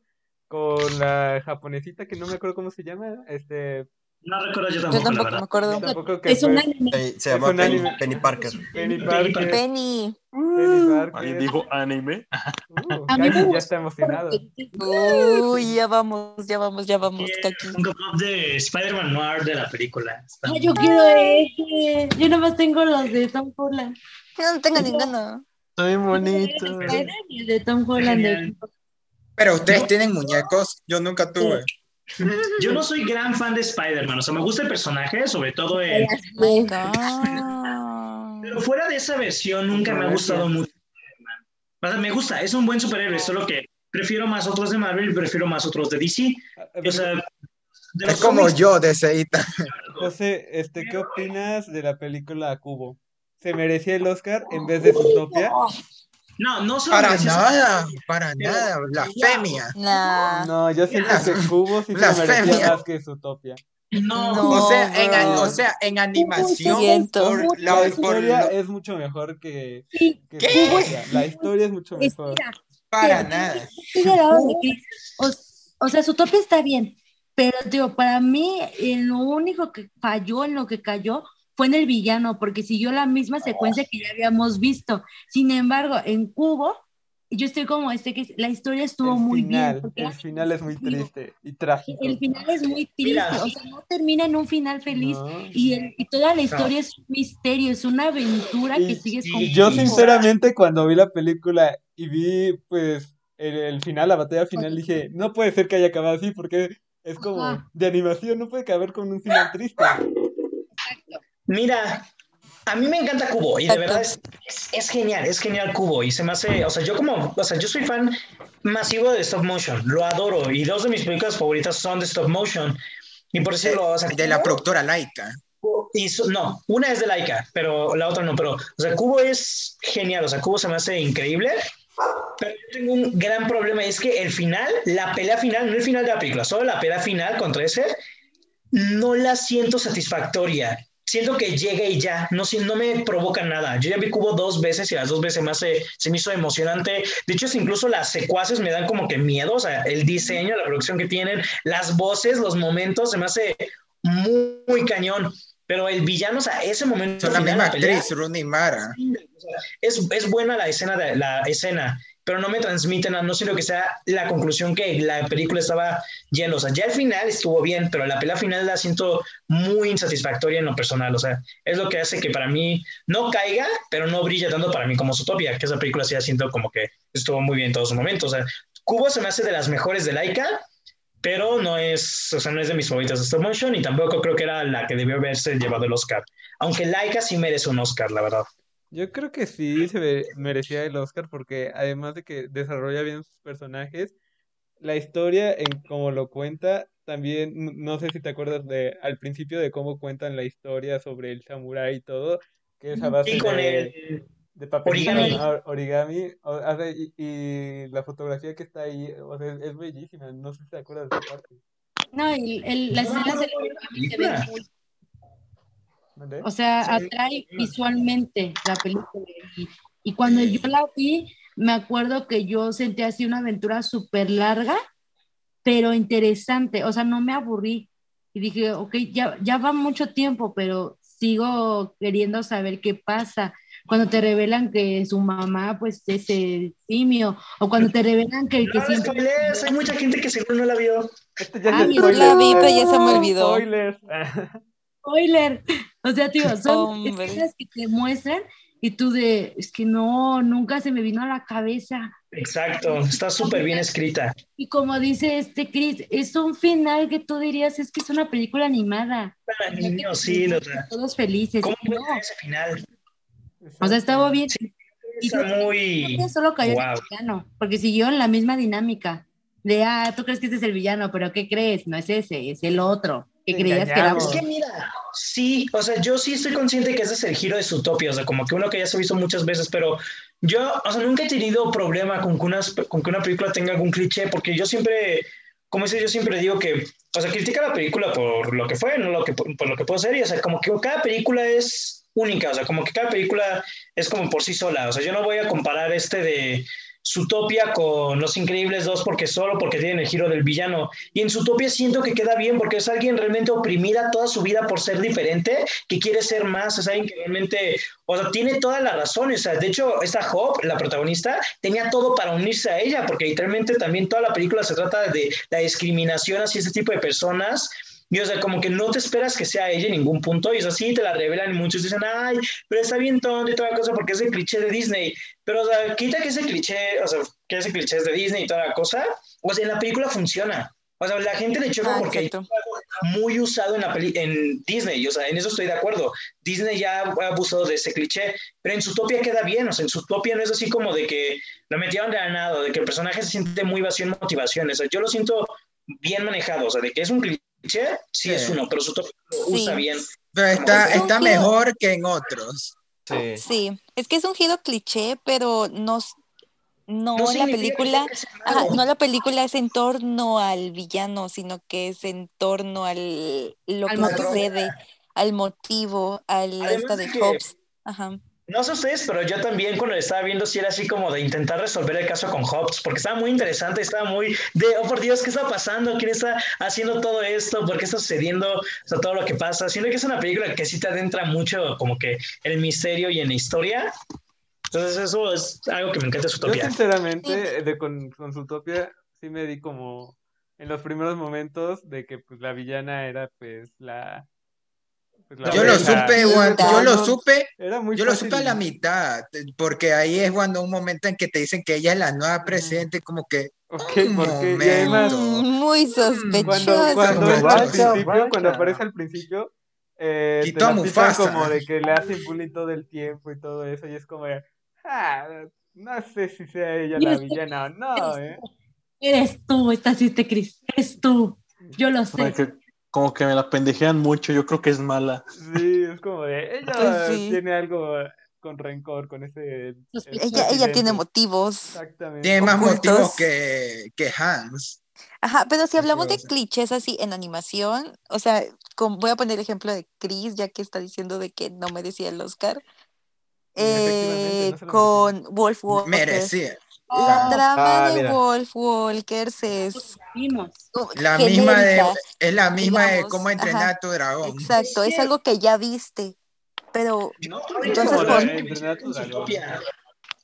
con la japonesita que no me acuerdo cómo se llama, este no recuerdo yo tampoco. Yo tampoco me acuerdo. es un anime. se llama Penny, Penny, Parker. Penny Parker. Penny. Penny Parker. ¿Alguien dijo anime? Uh, ya está emocionado. Uy, ya vamos, ya vamos, ya vamos. Un pop de Spider-Man Noir de la película. Ay, yo quiero ese. Yo nomás tengo los de Tom Holland. Yo no tengo ninguno. Está bien bonito. El de Tom Holland. Pero ustedes tienen muñecos, yo nunca tuve. Yo no soy gran fan de Spider-Man, o sea, me gusta el personaje, sobre todo el... Pero fuera de esa versión, nunca me ha gustado mucho. O sea, me gusta, es un buen superhéroe, solo que prefiero más otros de Marvel y prefiero más otros de DC. O sea, es como yo de Seita. José, este, ¿qué opinas de la película Cubo? ¿Se merecía el Oscar en vez de Zootopia? No, no son Para nada, para nada, blasfemia. No, no yo siento que Cubo sí se merecía más que Zootopia. No, no, o, sea, en, o sea, en animación, por la, la, historia es mucho mejor que, que ¿Qué? La historia es mucho mejor. Para nada. O, o sea, Zootopia está bien, pero digo, para mí, lo único que falló, en lo que cayó, fue en el villano, porque siguió la misma secuencia que ya habíamos visto. Sin embargo, en Cubo, yo estoy como este que la historia estuvo muy bien. El final es muy triste y trágico. El final es muy triste, o sea, no termina en un final feliz y, y, toda la historia es un misterio, es una aventura que sigues con. Yo sinceramente cuando vi la película y vi pues el, final, la batalla final, dije, no puede ser que haya acabado así porque es como de animación, no puede caber con un final triste. Mira, a mí me encanta Cubo y de verdad es, es, genial, es genial Cubo y se me hace, o sea, yo como, o sea, yo soy fan masivo de stop motion, lo adoro y dos de mis películas favoritas son de stop motion y por eso lo, o sea, de la productora Laika. Y no, una es de Laika, pero la otra no, pero, o sea, Cubo es genial, o sea, Cubo se me hace increíble, pero yo tengo un gran problema y es que el final, la pelea final, no el final de la película, solo la pelea final contra ese, no la siento satisfactoria siento que llega y ya, no, no me provoca nada. Yo ya vi Cubo dos veces y las dos veces me hace, se me hizo emocionante. De hecho, incluso las secuaces me dan como que miedo, o sea, el diseño, la producción que tienen, las voces, los momentos, se me hace muy, cañón. Pero el villano, o sea, ese momento. Son la misma actriz, Rooney Mara. Es, es buena la escena, de, la escena pero no me transmiten, no siento que sea la conclusión que la película estaba yendo. O sea, ya al final estuvo bien, pero la pelea final la siento muy insatisfactoria en lo personal. O sea, es lo que hace que para mí no caiga, pero no brilla tanto para mí como Zootopia, que esa película sí la siento como que estuvo muy bien en todos sus momentos. O sea, Cubo se me hace de las mejores de Laika, pero no es, o sea, no es de mis favoritas de stop motion y tampoco creo que era la que debió haberse llevado el Oscar. Aunque Laika sí merece un Oscar, la verdad. Yo creo que sí se merecía el Oscar porque además de que desarrolla bien sus personajes, la historia en cómo lo cuenta, también no sé si te acuerdas de al principio de cómo cuentan la historia sobre el samurái y todo, que es a base de, de papel origami, y, la fotografía que está ahí, o sea, es, bellísima, no sé si te acuerdas de esa parte. No, y el, las escenas del origami se ven muy o sea, atrae visualmente la película. Y, cuando yo la vi, me acuerdo que yo sentí así una aventura súper larga, pero interesante. O sea, no me aburrí. Y dije, ok, ya, ya va mucho tiempo, pero sigo queriendo saber qué pasa. Cuando te revelan que su mamá, pues, es el simio, o cuando te revelan que el que siempre... hay mucha gente que seguro no la vio. Este ya la vi, pero ya se me olvidó. Spoilers. spoiler. O sea, tío, son escenas que te muestran y tú de, es que no, nunca se me vino a la cabeza. Exacto, está súper bien escrita. Y como dice este Chris, es un final que tú dirías, es que es una película animada. Para niños, sí. Sea, todos felices. ¿Cómo no. ese final? O sea, estaba bien. está muy... Solo cayó el villano, porque siguió en la misma dinámica. De, ah, tú crees que este es el villano, pero ¿qué crees? No es ese, es el otro. que creías que era Es que mira, sí, o sea, yo sí estoy consciente que ese es el giro de Zootopia, o sea, como que uno que ya se ha visto muchas veces, pero yo, o sea, nunca he tenido problema con que, una, con que una película tenga algún cliché, porque yo siempre, como dice, yo siempre digo que, o sea, critica la película por lo que fue, no lo que, por lo que puede ser, y, o sea, como que cada película es única, o sea, como que cada película es como por sí sola, o sea, yo no voy a comparar este de Zootopia con Los Increíbles 2 porque solo porque tienen el giro del villano. Y en Zootopia siento que queda bien porque es alguien realmente oprimida toda su vida por ser diferente, que quiere ser más, es alguien que realmente, o sea, tiene todas las razones. O sea, de hecho, esta Hope, la protagonista, tenía todo para unirse a ella porque literalmente también toda la película se trata de la discriminación hacia ese tipo de personas y o sea, como que no te esperas que sea ella en ningún punto, y eso sí, te la revelan y muchos dicen, ay, pero está bien tonto y toda la cosa porque es el cliché de Disney. Pero, o sea, quita que ese cliché, o sea, que ese cliché es de Disney y toda la cosa, o sea, en la película funciona. O sea, la gente le choca ah, porque es muy usado en, la peli en Disney, o sea, en eso estoy de acuerdo. Disney ya ha abusado de ese cliché, pero en su topia queda bien, o sea, en su topia no es así como de que lo metieron de nada, de que el personaje se siente muy vacío en motivación, o sea, yo lo siento bien manejado, o sea, de que es un cliché sí, es uno, pero su lo usa bien. Pero está, está mejor que en otros. Sí. sí. es que es un giro cliché, pero no, no, la película, no la película es en torno al villano, sino que es en torno al lo que sucede, al motivo, al esta de Hobbes. Ajá. No sé ustedes, pero yo también cuando lo estaba viendo sí era así como de intentar resolver el caso con Hobbes, porque estaba muy interesante, estaba muy de, oh por Dios, ¿qué está pasando? ¿Quién está haciendo todo esto? ¿Por qué está sucediendo o sea, todo lo que pasa? Siento que es una película que sí te adentra mucho como que en el misterio y en la historia. Entonces eso es algo que me encanta de su Yo sinceramente, de, con, con Zootopia, sí me di como en los primeros momentos de que pues la villana era pues la pues yo lo supe, yo lo supe, yo lo supe a la mitad, porque ahí es cuando un momento en que te dicen que ella es la nueva presidente, como que un momento. muy sospechoso. Cuando, cuando, aparece al principio, eh, a como de que le hacen bullying todo el tiempo y todo eso, y es como, ah, no sé si sea ella la villana o no, ¿eh? Eres tú, estás te Cris, eres tú, yo lo sé como que me la pendejean mucho, yo creo que es mala. Sí, es como de, ella tiene algo con rencor, con ese... ella, ella tiene motivos. Exactamente. Tiene más motivos que, que Hans. Ajá, pero si hablamos de clichés así en animación, o sea, voy a poner el ejemplo de Chris, ya que está diciendo de que no merecía el Oscar. Eh, con Wolf Walkers. Merecía. La trama ah, de Wolf Walkers es la misma de, es la misma de cómo entrenar a tu dragón. Exacto, es algo que ya viste, pero entonces con...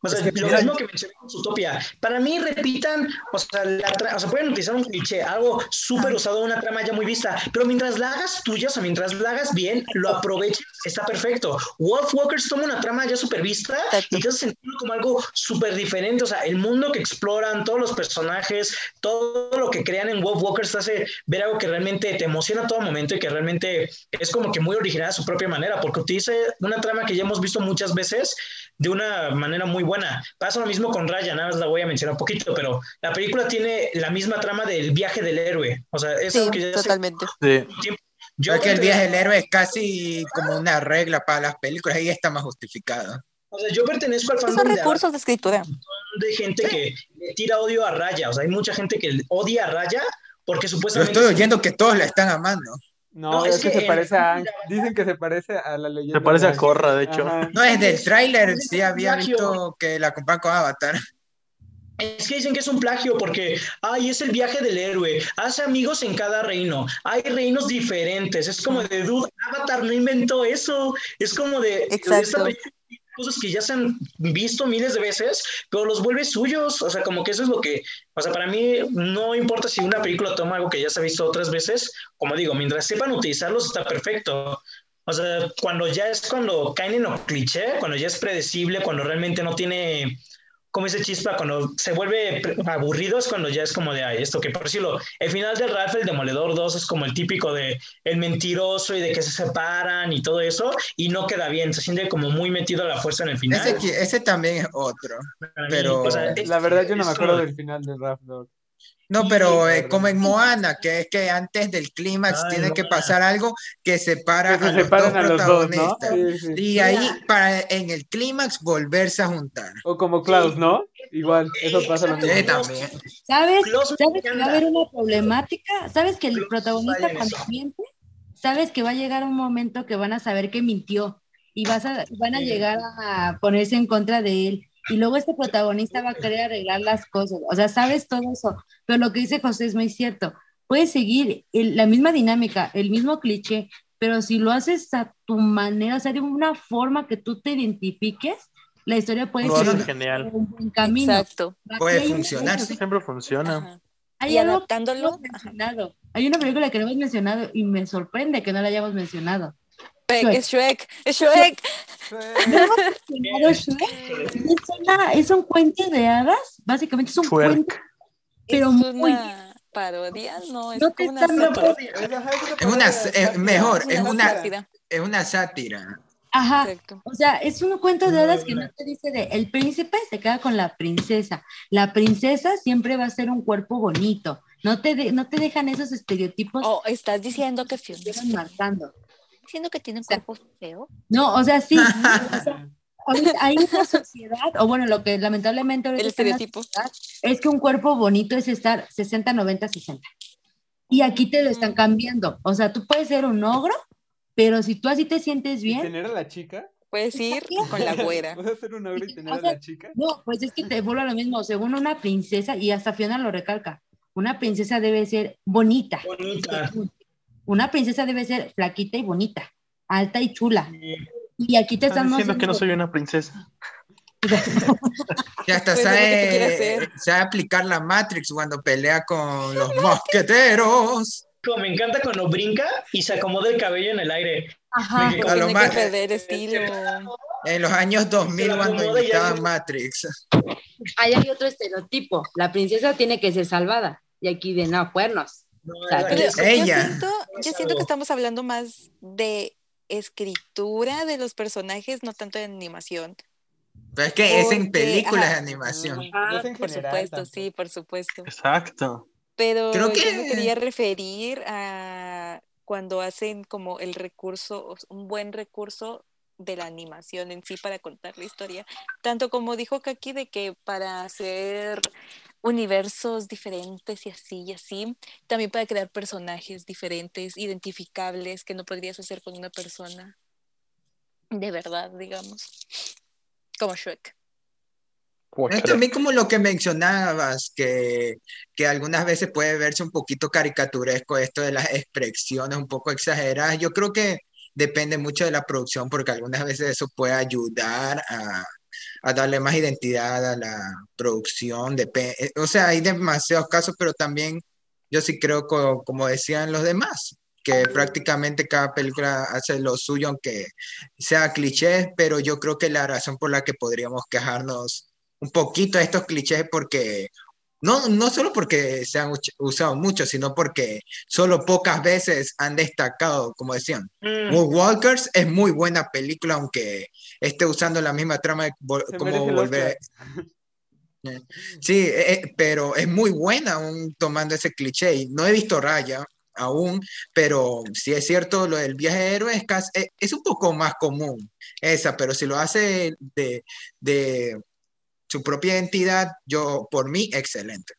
O sea, lo mismo que mencioné con Zootopia. Para mí, repitan, o sea, la o sea, pueden utilizar un cliché, algo súper usado, una trama ya muy vista, pero mientras la hagas tuya, o sea, mientras la hagas bien, lo aproveches, está perfecto. Wolf Walkers toma una trama ya súper vista y te hace sentir como algo súper diferente, o sea, el mundo que exploran, todos los personajes, todo lo que crean en Wolf Walkers te hace ver algo que realmente te emociona a todo momento y que realmente es como que muy original a su propia manera, porque utiliza una trama que ya hemos visto muchas veces de una manera muy buena. Pasa lo mismo con Raya, nada más la voy a mencionar un poquito, pero la película tiene la misma trama del viaje del héroe. O sea, es que ya totalmente. Yo creo que el viaje del héroe es casi como una regla para las películas, ahí está más justificado. O sea, yo pertenezco al fandom Son recursos de, escritura. De gente que tira odio a Raya, o sea, hay mucha gente que odia a Raya porque supuestamente... Yo estoy oyendo que todos la están amando. No, es, que, se parece a. Dicen que se parece a la leyenda. Se parece a Corra, de hecho. No, es del tráiler, sí había visto que la comparan con Avatar. Es que dicen que es un plagio porque, ay, es el viaje del héroe, hace amigos en cada reino, hay reinos diferentes, es como de, dude, Avatar no inventó eso, es como de, Exacto cosas que ya se han visto miles de veces, pero los vuelve suyos. O sea, como que eso es lo que, o sea, para mí no importa si una película toma algo que ya se ha visto otras veces, como digo, mientras sepan utilizarlos está perfecto. O sea, cuando ya es cuando caen en lo cliché, cuando ya es predecible, cuando realmente no tiene como ese chispa, cuando se vuelve aburrido es cuando ya es como de, ay, esto que por decirlo, el final de Ralph el Demoledor 2 es como el típico de el mentiroso y de que se separan y todo eso, y no queda bien, se siente como muy metido a la fuerza en el final. Ese, ese también es otro, pero... la verdad yo no me acuerdo del final de Ralph 2. No, pero eh, como en Moana, que es que antes del clímax tiene que pasar algo que separa a, los dos protagonistas. Y ahí, para en el clímax, volverse a juntar. O como Klaus, ¿no? Igual, eso pasa lo mismo. también. ¿Sabes? ¿Sabes que va a haber una problemática? ¿Sabes que el protagonista cuando miente? ¿Sabes que va a llegar un momento que van a saber que mintió? Y vas a, van a llegar a ponerse en contra de él y luego este protagonista va a querer arreglar las cosas. O sea, sabes todo eso, pero lo que dice José es muy cierto. Puedes seguir la misma dinámica, el mismo cliché, pero si lo haces a tu manera, o sea, de una forma que tú te identifiques, la historia puede ser genial. un buen camino. Exacto. Puede funcionar. Siempre funciona. Hay y adaptándolo. Hay una película que no hemos mencionado y me sorprende que no la hayamos mencionado. Shrek, es Shrek, es Shrek. Es, un cuento de hadas, básicamente es un cuento, pero es muy una parodia, no, es no como una sátira. Es una, es mejor, es una, es una sátira. Ajá, o sea, es un cuento de hadas que no te dice de el príncipe se queda con la princesa. La princesa siempre va a ser un cuerpo bonito. No te, no te dejan esos estereotipos. O oh, estás diciendo que Fiona marcando diciendo que tiene un cuerpo feo? No, o sea, sí. hay una sociedad, o bueno, lo que lamentablemente el estereotipo es que un cuerpo bonito es estar 60, 90, 60. Y aquí te lo están cambiando. O sea, tú puedes ser un ogro, pero si tú así te sientes bien. ¿Tener a la chica? Puedes ir con la güera. ¿Puedes ser un ogro y tener a la chica? No, pues es que te vuelvo a lo mismo. Según una princesa, y hasta Fiona lo recalca, una princesa debe ser bonita. Bonita. Una princesa debe ser flaquita y bonita, alta y chula. Y aquí te están diciendo que no soy una princesa. que hasta pues sabe, sabe, aplicar la Matrix cuando pelea con los mosqueteros. Me encanta cuando brinca y se acomoda el cabello en el aire. Ajá, a lo más, estilo. En los años 2000 cuando imitaban Matrix. Ahí hay otro estereotipo. La princesa tiene que ser salvada. Y aquí de no, cuernos ella. Yo siento, que estamos hablando más de escritura de los personajes, no tanto de animación. Pero es que es en películas de animación. Ah, por supuesto, sí, por supuesto. Exacto. Pero Creo que... yo me quería referir a cuando hacen como el recurso, un buen recurso de la animación en sí para contar la historia. Tanto como dijo Kaki de que para hacer universos diferentes y así y así, también para crear personajes diferentes, identificables, que no podrías hacer con una persona de verdad, digamos, como Shrek. Es también como lo que mencionabas, que, que algunas veces puede verse un poquito caricaturesco esto de las expresiones un poco exageradas. Yo creo que depende mucho de la producción porque algunas veces eso puede ayudar a, darle más identidad a la producción. De, eh, o sea, hay demasiados casos, pero también yo sí creo, como, decían los demás, que prácticamente cada película hace lo suyo, aunque sea cliché, pero yo creo que la razón por la que podríamos quejarnos un poquito de estos clichés porque no, no solo porque se han usado mucho, sino porque solo pocas veces han destacado, como decían. Mm. Walkers es muy buena película, aunque esté usando la misma trama de como volver. Sí, eh, eh, pero es muy buena aún tomando ese cliché. No he visto Raya aún, pero si es cierto, lo del viaje de héroes es, eh, es un poco más común esa, pero si lo hace de, de su propia identidad, yo, por mí, excelente.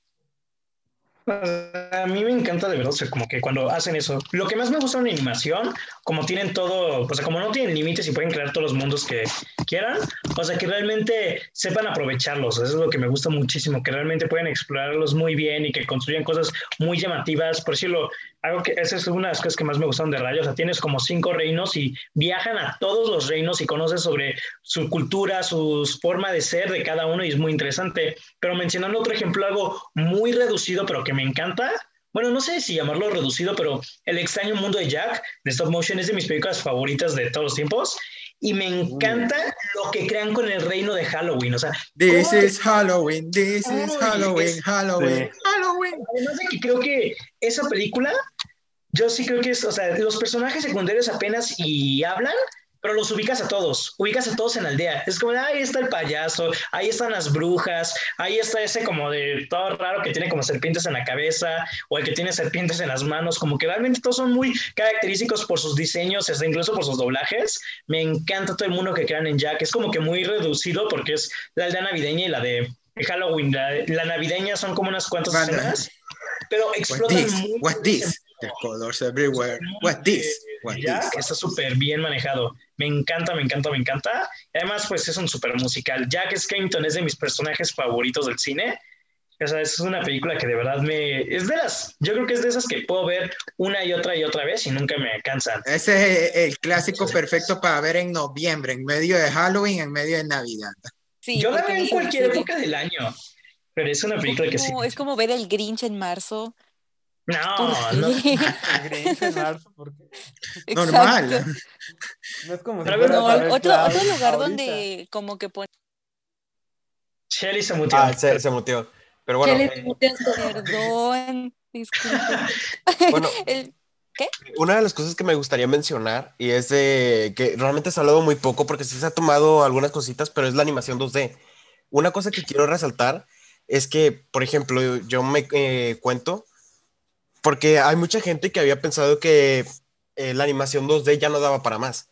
A mí me encanta de verdad, o sea, como que cuando hacen eso, lo que más me gusta en animación, como tienen todo, o sea, como no tienen límites y pueden crear todos los mundos que quieran, o sea, que realmente sepan aprovecharlos, eso es lo que me gusta muchísimo, que realmente pueden explorarlos muy bien y que construyan cosas muy llamativas, por decirlo, algo que esa es una de las cosas que más me gustan de Rayo, o sea, tienes como cinco reinos y viajan a todos los reinos y conoces sobre su cultura, su forma de ser de cada uno y es muy interesante. Pero mencionando otro ejemplo, algo muy reducido, pero que me encanta, bueno, no sé si llamarlo reducido, pero El extraño mundo de Jack de Stop Motion es de mis películas favoritas de todos los tiempos y me encanta lo que crean con el reino de Halloween. O sea, this is Halloween, this is Halloween, Halloween, Halloween. Además de que creo que esa película, yo sí creo que es, o sea, los personajes secundarios apenas y hablan, pero los ubicas a todos, ubicas a todos en la aldea. Es como, ahí está el payaso, ahí están las brujas, ahí está ese como de todo raro que tiene como serpientes en la cabeza o el que tiene serpientes en las manos, como que realmente todos son muy característicos por sus diseños, hasta incluso por sus doblajes. Me encanta todo el mundo que crean en Jack, es como que muy reducido porque es la aldea navideña y la de Halloween, la, navideña son como unas cuantas escenas, pero explotan What this? The colors everywhere. What this? Jack está súper bien manejado. Me encanta, me encanta, me encanta. Además, pues es un súper musical. Jack Skellington es de mis personajes favoritos del cine. O sea, es una película que de verdad me... Es de las... Yo creo que es de esas que puedo ver una y otra y otra vez y nunca me cansan. Ese es el clásico perfecto para ver en noviembre, en medio de Halloween, en medio de Navidad. Sí, yo la veo en cualquier época del año. Pero es una película que sí. Es como ver el Grinch en marzo. No, no. Normal. No es como otro, otro lugar donde como que pone. Shelly se muteó. Ah, se, se muteó. Pero bueno. Shelly se muteó. Perdón. Disculpe. Bueno. ¿Qué? Una de las cosas que me gustaría mencionar, y es de que realmente se ha hablado muy poco porque sí se ha tomado algunas cositas, pero es la animación 2D. Una cosa que quiero resaltar es que, por ejemplo, yo me eh, cuento porque hay mucha gente que había pensado que eh, la animación 2D ya no daba para más.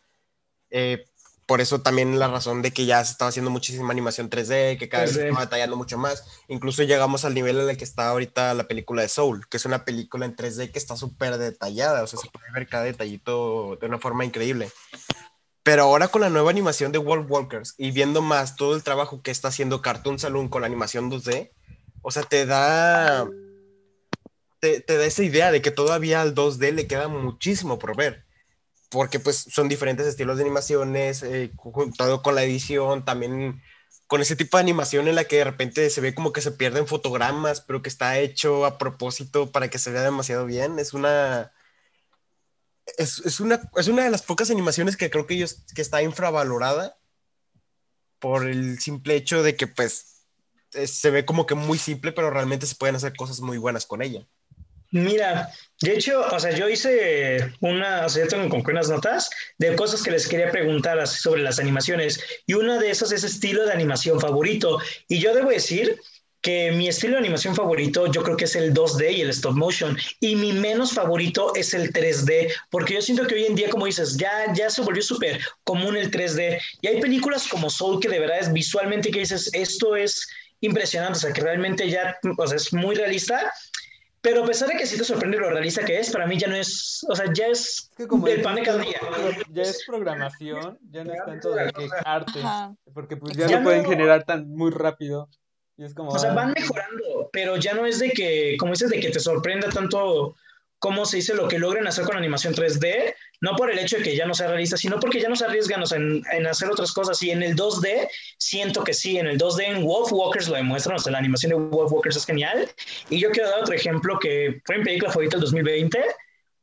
Eh, por eso también la razón de que ya se estaba haciendo muchísima animación 3D, que cada vez se estaba detallando mucho más. Incluso llegamos al nivel en el que está ahorita la película de Soul, que es una película en 3D que está súper detallada, o sea, se puede ver cada detallito de una forma increíble. Pero ahora con la nueva animación de World Walkers y viendo más todo el trabajo que está haciendo Cartoon Saloon con la animación 2D, o sea, te da te, da esa idea de que todavía al 2D le queda muchísimo por ver. Porque pues son diferentes estilos de animaciones, eh, juntado con la edición, también con ese tipo de animación en la que de repente se ve como que se pierden fotogramas, pero que está hecho a propósito para que se vea demasiado bien. Es una... Es, una, es una de las pocas animaciones que creo que, ellos, que está infravalorada por el simple hecho de que pues se ve como que muy simple, pero realmente se pueden hacer cosas muy buenas con ella. Mira, de hecho, o sea, yo hice una, o sea, yo tengo con unas notas de cosas que les quería preguntar sobre las animaciones y una de esas es estilo de animación favorito. Y yo debo decir que mi estilo de animación favorito yo creo que es el 2D y el stop motion y mi menos favorito es el 3D porque yo siento que hoy en día como dices ya ya se volvió súper común el 3D y hay películas como Soul que de verdad es visualmente que dices esto es impresionante o sea que realmente ya o sea, es muy realista pero a pesar de que sí te sorprende lo realista que es, para mí ya no es, o sea, ya es, como el pan de cada día. Ya es programación, ya no es tanto de que arte, porque pues ya, lo pueden generar tan muy rápido. Y es como, o sea, van mejorando, pero ya no es de que, como dices, de que te sorprenda tanto cómo se dice lo que logren hacer con animación 3D, no por el hecho de que ya no sea realista, sino porque ya no se arriesgan en, en, hacer otras cosas. Y en el 2D, siento que sí, en el 2D en Wolf Walkers lo demuestran, o sea, la animación de Wolf Walkers es genial. Y yo quiero dar otro ejemplo que fue mi película favorita del 2020.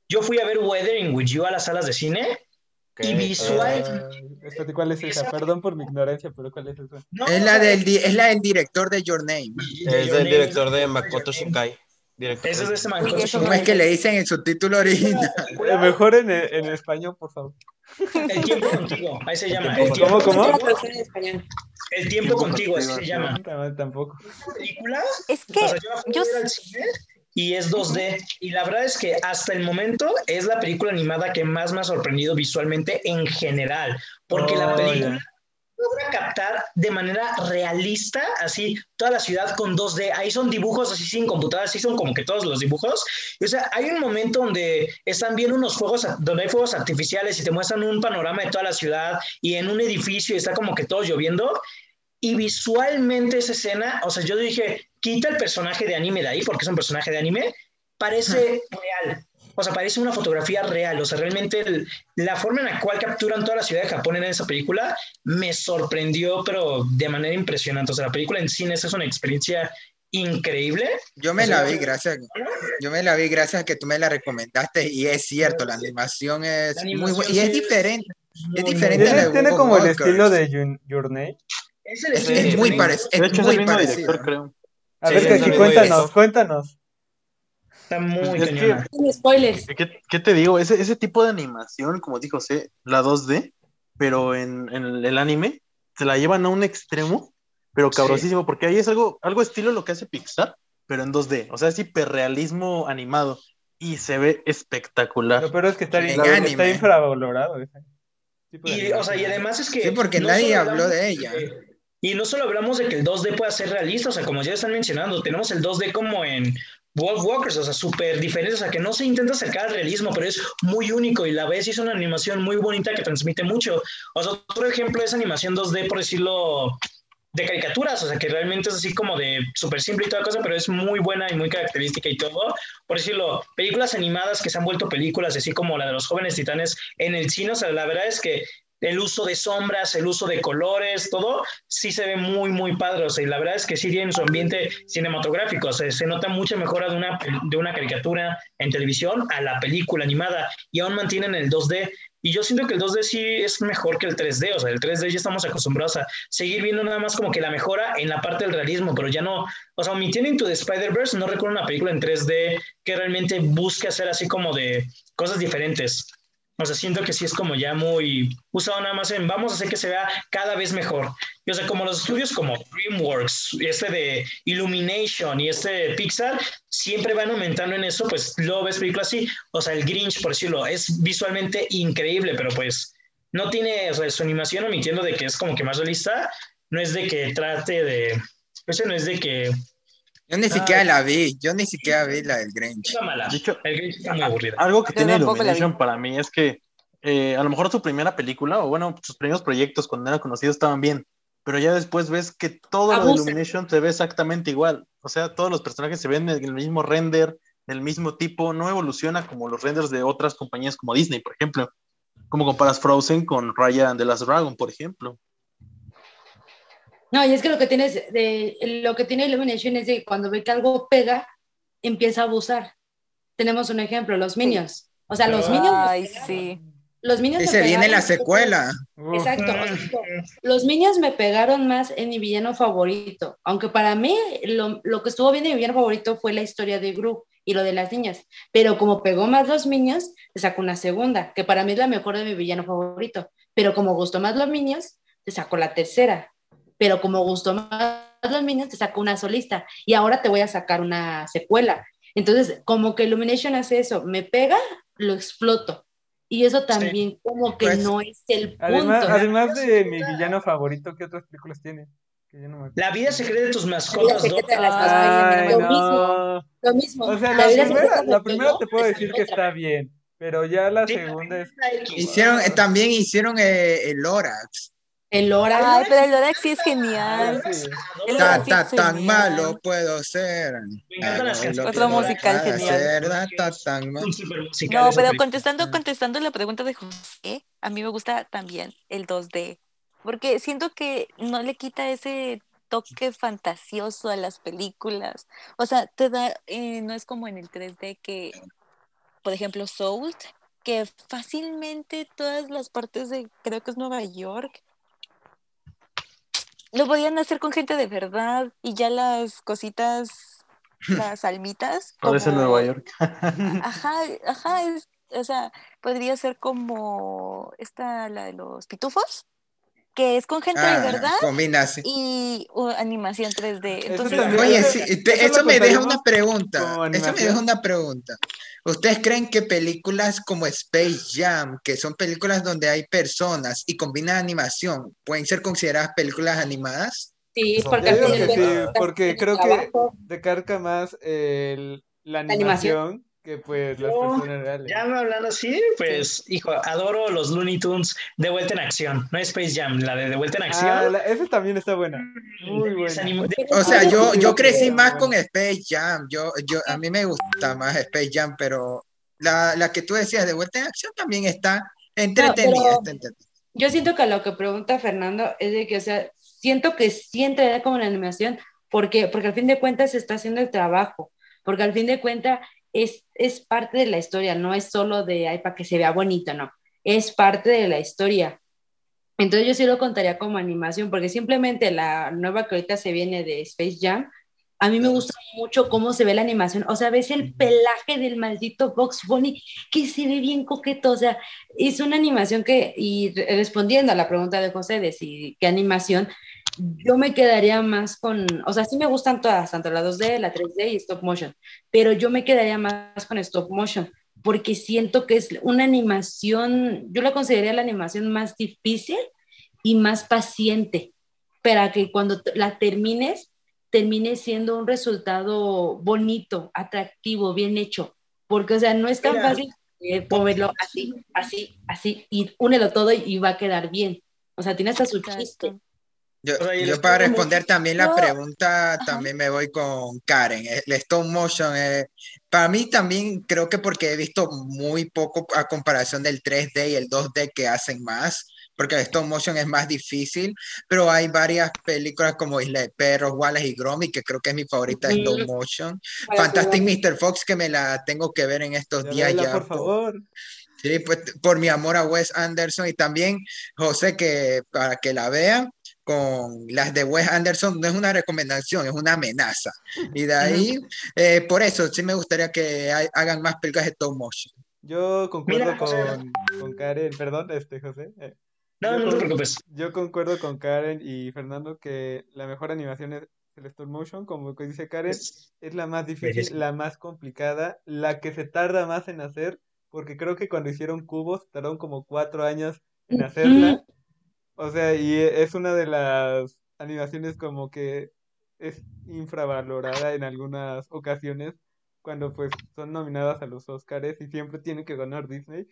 Yo fui a ver Weathering with You a las salas de cine. Y visual. Uh, ¿Cuál es esa? Perdón por mi ignorancia, pero ¿cuál es esa? es, la del, es la del director de Your Name. Es del director de Makoto Shinkai. Ese es de ese man. ¿Cómo es que le dicen en su título original? Mejor en, en español, por favor. El tiempo contigo, ahí se llama. ¿Cómo, cómo? El tiempo contigo, así se llama. Tampoco. ¿Película? Es que o sea, yo, yo... al cine y es 2D. Y la verdad es que hasta el momento es la película animada que más me ha sorprendido visualmente en general. Porque la película logra captar de manera realista, así, toda la ciudad con 2D. Ahí son dibujos así sin computadoras, así son como que todos los dibujos. o sea, hay un momento donde están viendo unos fuegos, donde hay fuegos artificiales y te muestran un panorama de toda la ciudad y en un edificio y está como que todo lloviendo. Y visualmente esa escena, o sea, yo dije, quita el personaje de anime de ahí, porque es un personaje de anime, parece real. O sea, parece una fotografía real. O sea, realmente la forma en la cual capturan toda la ciudad de Japón en esa película me sorprendió, pero de manera impresionante. O sea, la película en cine es una experiencia increíble. Yo me la vi gracias, yo me la vi gracias a que tú me la recomendaste y es cierto, la animación es muy buena y es diferente. Es diferente. ¿Tiene, tiene como el estilo de Your, Name? Es, es, muy, parecido. es muy parecido. creo. A ver, que, cuéntanos, cuéntanos. Está muy es spoilers. ¿qué, ¿qué, te digo? Ese, ese tipo de animación, como dijo C, la 2D, pero en, el anime se la llevan a un extremo, pero cabrosísimo, porque ahí es algo, algo estilo lo que hace Pixar, pero en 2D, o sea, es hiperrealismo animado y se ve espectacular. pero es que está, está infravalorado. Y, o sea, y además es que... Sí, porque nadie habló de ella. y no solo hablamos de que el 2D pueda ser realista, o sea, como ya están mencionando, tenemos el 2D como en Wolf Walkers, o sea, súper diferente, o sea, que no se intenta acercar al realismo, pero es muy único y la vez hizo una animación muy bonita que transmite mucho. O sea, otro ejemplo es animación 2D, por decirlo, de caricaturas, o sea, que realmente es así como de súper simple y toda cosa, pero es muy buena y muy característica y todo. Por decirlo, películas animadas que se han vuelto películas, así como la de los jóvenes titanes en el cine, o sea, la verdad es que el uso de sombras, el uso de colores, todo, sí se ve muy, muy padre. O sea, y la verdad es que sí tiene su ambiente cinematográfico. O sea, se nota mucha mejora de una, de una caricatura en televisión a la película animada y aún mantienen el 2D. Y yo siento que el 2D sí es mejor que el 3D, o sea, el 3D ya estamos acostumbrados a seguir viendo nada más como que la mejora en la parte del realismo, pero ya no, o sea, omitiendo Into the Spider-Verse, no recuerdo una película en 3D que realmente busque hacer así como de cosas diferentes. O sea, siento que sí es como ya muy usado nada más en vamos a hacer que se vea cada vez mejor. Y o sea, como los estudios como DreamWorks, este de Illumination y este de Pixar, siempre van aumentando en eso, pues luego ves películas así. O sea, el Grinch, por decirlo, es visualmente increíble, pero pues no tiene, o sea, su animación omitiendo de que es como que más realista, no es de que trate de, ese no es de que yo ni siquiera la vi, yo ni siquiera vi la del Grinch. el Grinch está muy aburrida. Algo que tiene Illumination para mí es que eh, a lo mejor su primera película, o bueno, sus primeros proyectos cuando era conocido estaban bien, pero ya después ves que todo lo de Illumination se ve exactamente igual. O sea, todos los personajes se ven en el mismo render, del mismo tipo, no evoluciona como los renders de otras compañías como Disney, por ejemplo. Como comparas Frozen con Raya and the Last Dragon, por ejemplo. No, y es que lo que tienes de, lo que tiene Illumination es que cuando ve que algo pega, empieza a abusar. Tenemos un ejemplo, los Minions. O sea, los Minions. Ay, sí. Los Minions. Y se viene la secuela. Exacto. los Minions me pegaron más en mi villano favorito. Aunque para mí lo, lo, que estuvo bien de mi villano favorito fue la historia de Gru y lo de las niñas. Pero como pegó más los Minions, te sacó una segunda, que para mí es la mejor de mi villano favorito. Pero como gustó más los Minions, te sacó la tercera pero como gustó más los Minions, te sacó una solista y ahora te voy a sacar una secuela. Entonces, como que Illumination hace eso, me pega, lo exploto. Y eso también como que pues, no es el punto. Además, de mi villano favorito, ¿qué otras películas tiene? La vida secreta de tus mascotas. lo, mismo, lo mismo. O sea, la, primera, la primera te puedo decir que está bien, pero ya la segunda es... Hicieron, eh, también hicieron eh, el Lorax. El Lorax. Ay, pero el Lorax sí es genial. tan malo puedo ser. Otro musical genial. no, pero contestando, contestando la pregunta de José, a mí me gusta también el 2D. Porque siento que no le quita ese toque fantasioso a las películas. O sea, te da, eh, no es como en el 3D que, por ejemplo, Soul, que fácilmente todas las partes de, creo que es Nueva York, lo podían hacer con gente de verdad y ya las cositas, las almitas. Parece Nueva York. ajá, ajá, o sea, podría ser como esta, la de los pitufos, que es con gente de ah, verdad y animación 3D. Entonces, Oye, sí, eso, me deja una pregunta. Eso me deja una pregunta. ¿Ustedes creen que películas como Space Jam, que son películas donde hay personas y combinan animación, pueden ser consideradas películas animadas? Sí, porque, porque creo que decarca más la animación que pues las personas reales. Ya me hablando así, pues, hijo, adoro los Looney Tunes de vuelta en acción. No Space Jam, la de de vuelta en acción. Ah, esa también está buena. Muy buena. O sea, yo, yo crecí más con Space Jam. Yo, yo, a mí me gusta más Space Jam, pero la, la que tú decías de vuelta en acción también está entretenida. Yo siento que lo que pregunta Fernando es de que, o sea, siento que sí entra como en la animación, porque, porque al fin de cuentas se está haciendo el trabajo, porque al fin de cuentas es, es parte de la historia, no es solo de, ay, para que se vea bonito, no, es parte de la historia. Entonces yo sí lo contaría como animación, porque simplemente la nueva que ahorita se viene de Space Jam, A mí me gusta mucho cómo se ve la animación. O sea, ves el pelaje del maldito Box Bunny que se ve bien coqueto. O sea, es una animación que, y respondiendo a la pregunta de José de si qué animación, yo me quedaría más con, o sea, sí me gustan todas, tanto la 2D, la 3D y stop motion, pero yo me quedaría más con stop motion porque siento que es una animación, yo la consideraría la animación más difícil y más paciente, para que cuando la termines, termine siendo un resultado bonito, atractivo, bien hecho, porque, o sea, no es tan fácil eh, moverlo así, así, así, y únelo todo y, va a quedar bien. O sea, tiene hasta su chiste. Yo, para responder también la pregunta, también me voy con Karen. El stop motion, eh, para mí también creo que porque he visto muy poco a comparación del 3D y el 2D que hacen más, porque el stop motion es más difícil, pero hay varias películas como Isla de Perros, Wallace y Gromit, que creo que es mi favorita de stop motion. Fantastic Mr. Fox, que me la tengo que ver en estos días ya. Por favor. Sí, pues por mi amor a Wes Anderson y también José, que para que la vean con las de Wes Anderson no es una recomendación, es una amenaza. Y de ahí, eh, por eso sí me gustaría que hagan más películas de stop motion. Yo concuerdo con, con, Karen, perdón, este José. Eh, no, no te preocupes. Yo concuerdo con Karen y Fernando que la mejor animación es el stop motion, como dice Karen, es, la más difícil, la más complicada, la que se tarda más en hacer, porque creo que cuando hicieron cubos tardaron como cuatro años en hacerla. O sea, y es una de las animaciones como que es infravalorada en algunas ocasiones cuando pues son nominadas a los Oscars y siempre tienen que ganar Disney.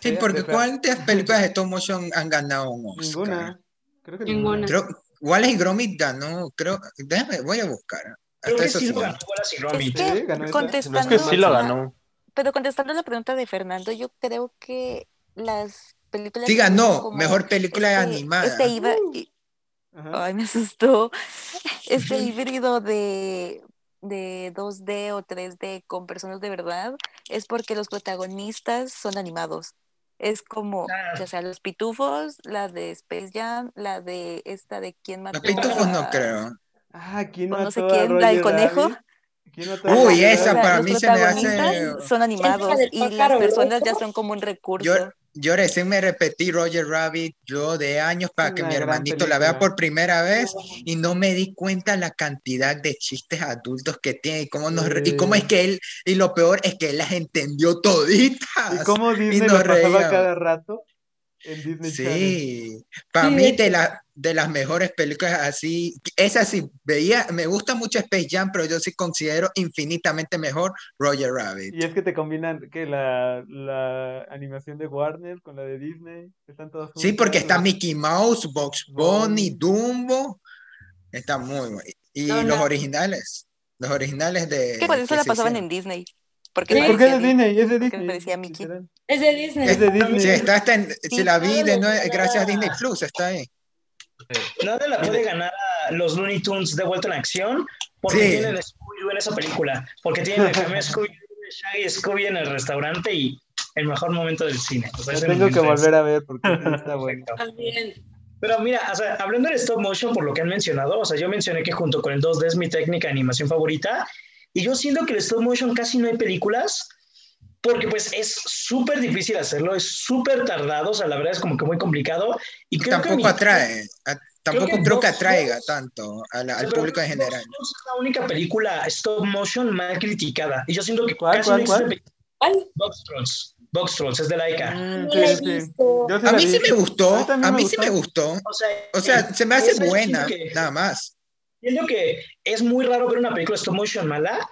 Sí, porque ¿cuántas películas de stop motion han ganado un Oscar? Ninguna. Creo que ninguna. Creo, Wallace y Gromit ganó, creo, déjame, voy a buscar. Creo que sí ganó Wallace y Gromit. Es que, contestando, es que sí lo ganó. Pero contestando la pregunta de Fernando, yo creo que las películas. Sí, ganó, mejor película este, animada. Este iba, ay, me asustó. Este híbrido de, de 2D o 3D con personas de verdad es porque los protagonistas son animados. Es como, ya sea los pitufos, la de Space Jam, la de esta de quién mató. Los pitufos no creo. Ah, ¿quién mató no sé quién, la del conejo. Uy, esa para mí se me hace. Son animados y las personas ya son como un recurso. Yo recién me repetí Roger Rabbit yo de años para que mi hermanito la vea por primera vez y no me di cuenta la cantidad de chistes adultos que tiene y cómo, nos, y cómo es que él, y lo peor es que él las entendió toditas. ¿Y cómo Disney lo pasaba cada rato? sí, para mí de, la, de las mejores películas así, esa sí, veía, me gusta mucho Space Jam, pero yo sí considero infinitamente mejor Roger Rabbit. Y es que te combinan que la, la animación de Warner con la de Disney, están todos Sí, porque está Mickey Mouse, Box Bunny, Dumbo, está muy bueno. Y los originales, los originales de... Que por eso la pasaban en Disney. Porque, ¿Por qué es de Disney? Es de Disney. Es de Disney. Es de Disney. Sí, está, está en, si la vi de nuevo, gracias a Disney Plus, está ahí. Nadie la puede ganar a los Looney Tunes de vuelta en acción porque sí. tienen Scooby-Doo en esa película. Porque tienen el primer Scooby-Doo Shaggy Scooby en el restaurante y el mejor momento del cine. O sea, tengo que volver a ver porque está bueno. También. Pero mira, o sea, hablando del stop motion, por lo que han mencionado, o sea, yo mencioné que junto con el 2D es mi técnica de animación favorita y yo siento que el stop motion casi no hay películas porque pues es súper difícil hacerlo, es súper tardado, o sea, la verdad es como que muy complicado. Y creo tampoco atrae, tampoco creo que, atraiga tanto al público en general. Es la única película stop motion mal criticada. Y yo siento que ¿Cuál, casi cuál, cuál? Box Trolls. Box Trolls, es de Laika. Mm, sí, sí. A mí sí me gustó, a mí sí me gustó. O sea, o sea se me hace buena, nada más. Siento que es muy raro ver una película stop motion mala,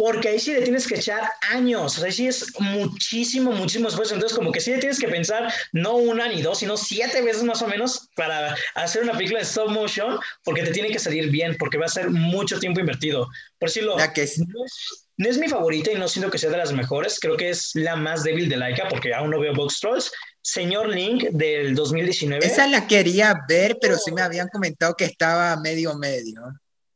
porque ahí sí le tienes que echar años, ahí sí es muchísimo, muchísimo esfuerzo. Entonces, como que sí le tienes que pensar no una ni dos, sino siete veces más o menos para hacer una película de stop motion, porque te tiene que salir bien, porque va a ser mucho tiempo invertido. Por decirlo, que es... no, es, no es mi favorita y no siento que sea de las mejores, creo que es la más débil de Laika, porque aún no veo Box Trolls. Señor Link del 2019. Esa la quería ver, pero sí me habían comentado que estaba medio medio.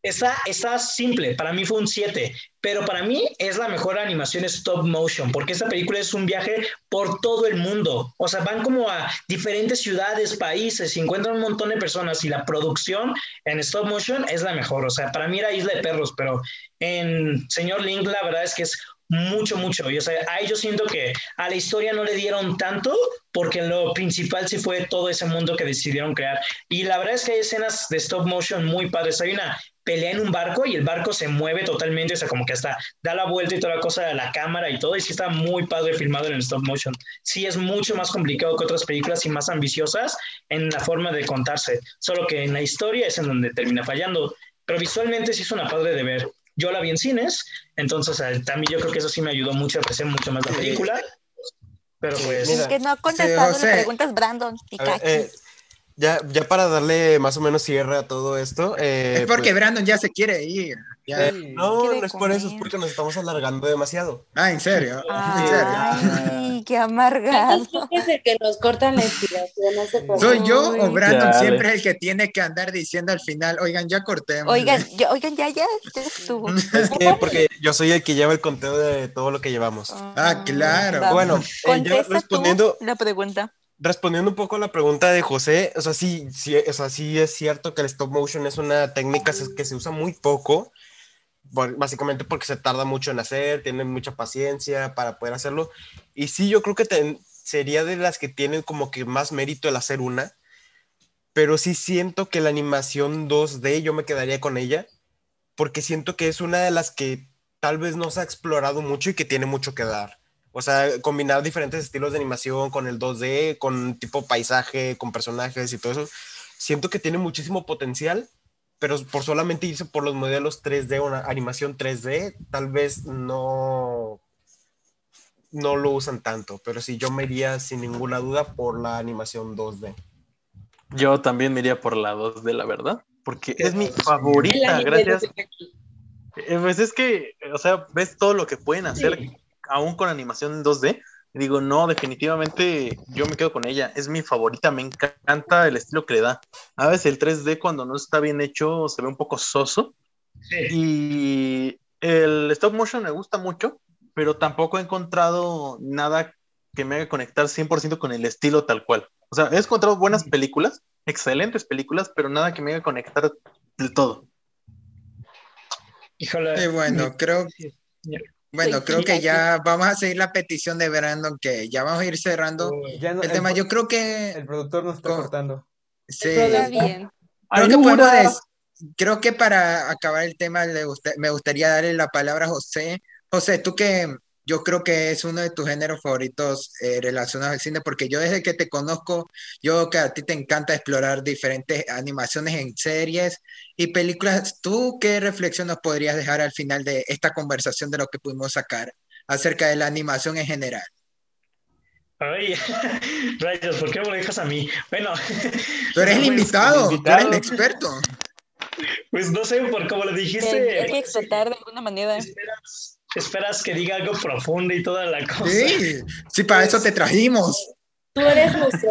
Está, está simple, para mí fue un 7, pero para mí es la mejor animación stop motion, porque esta película es un viaje por todo el mundo. O sea, van como a diferentes ciudades, países, y encuentran un montón de personas y la producción en stop motion es la mejor. O sea, para mí era Isla de Perros, pero en Señor Link la verdad es que es mucho, mucho. Y, o sea, ahí yo siento que a la historia no le dieron tanto porque lo principal sí fue todo ese mundo que decidieron crear. Y la verdad es que hay escenas de stop motion muy padres. Hay una pelea en un barco y el barco se mueve totalmente, o sea, como que hasta da la vuelta y toda la cosa de la cámara y todo, y sí está muy padre filmado en el stop motion. Sí es mucho más complicado que otras películas y más ambiciosas en la forma de contarse, solo que en la historia es en donde termina fallando, pero visualmente sí es una padre de ver. Yo la vi en cines, entonces eh, también yo creo que eso sí me ayudó mucho a apreciar mucho más la película. Pero pues... Es que no ha contestado las preguntas Brandon. Eh, ya, ya para darle más o menos cierre a todo esto. Eh, es porque pues Brandon ya se quiere ir. Eh, no, no es por eso, es porque nos estamos alargando demasiado. Ah, ¿en serio? Ay, ¿En serio? qué amargado. Es el que nos cortan la inspiración. No ¿Soy yo o Brandon siempre es el que tiene que andar diciendo al final, oigan, ya cortemos? Oigan, oigan ya, ya, ya estuvo. Es que porque yo soy el que lleva el conteo de todo lo que llevamos. Ah, claro. Bueno, eh, ya respondiendo... La pregunta respondiendo un poco a la pregunta de José, o sea, sí, sí, o sea, sí es cierto que el stop motion es una técnica que se usa muy poco, básicamente porque se tarda mucho en hacer, tienen mucha paciencia para poder hacerlo. Y sí, yo creo que sería de las que tienen como que más mérito el hacer una, pero sí siento que la animación 2D yo me quedaría con ella, porque siento que es una de las que tal vez no se ha explorado mucho y que tiene mucho que dar. O sea, combinar diferentes estilos de animación con el 2D, con tipo paisaje, con personajes y todo eso. Siento que tiene muchísimo potencial, pero por solamente irse por los modelos 3D o una animación 3D, tal vez no, no lo usan tanto. Pero sí, yo me iría sin ninguna duda por la animación 2D. Yo también me iría por la 2D, la verdad, porque es mi favorita, gracias. Eh, pues es que, o sea, ves todo lo que pueden hacer aún con animación en 2D, digo, no, definitivamente yo me quedo con ella. Es mi favorita, me encanta el estilo que le da. A veces el 3D cuando no está bien hecho se ve un poco soso. Y el stop motion me gusta mucho, pero tampoco he encontrado nada que me haga conectar 100% con el estilo tal cual. O sea, he encontrado buenas películas, excelentes películas, pero nada que me haga conectar del todo. Híjole. bueno, creo que bueno, creo que ya vamos a seguir la petición de Brandon, que ya vamos a ir cerrando el, tema. Yo creo que... El productor nos está cortando. Sí. bien. Creo que, creo que para acabar el tema me gustaría darle la palabra a José. José, tú que yo creo que es uno de tus géneros favoritos eh, relacionados al cine, porque yo desde que te conozco, yo que a ti te encanta explorar diferentes animaciones en series y películas. ¿Tú qué reflexión nos podrías dejar al final de esta conversación de lo que pudimos sacar acerca de la animación en general? Ay, rayos, ¿por qué me lo dejas a mí? Bueno, tú eres el invitado, tú eres el experto. Pues no sé, por cómo lo dijiste. Hay que explotar de alguna manera esperas que diga algo profundo y toda la cosa. Sí, sí, para eso te trajimos. Tú eres nuestro,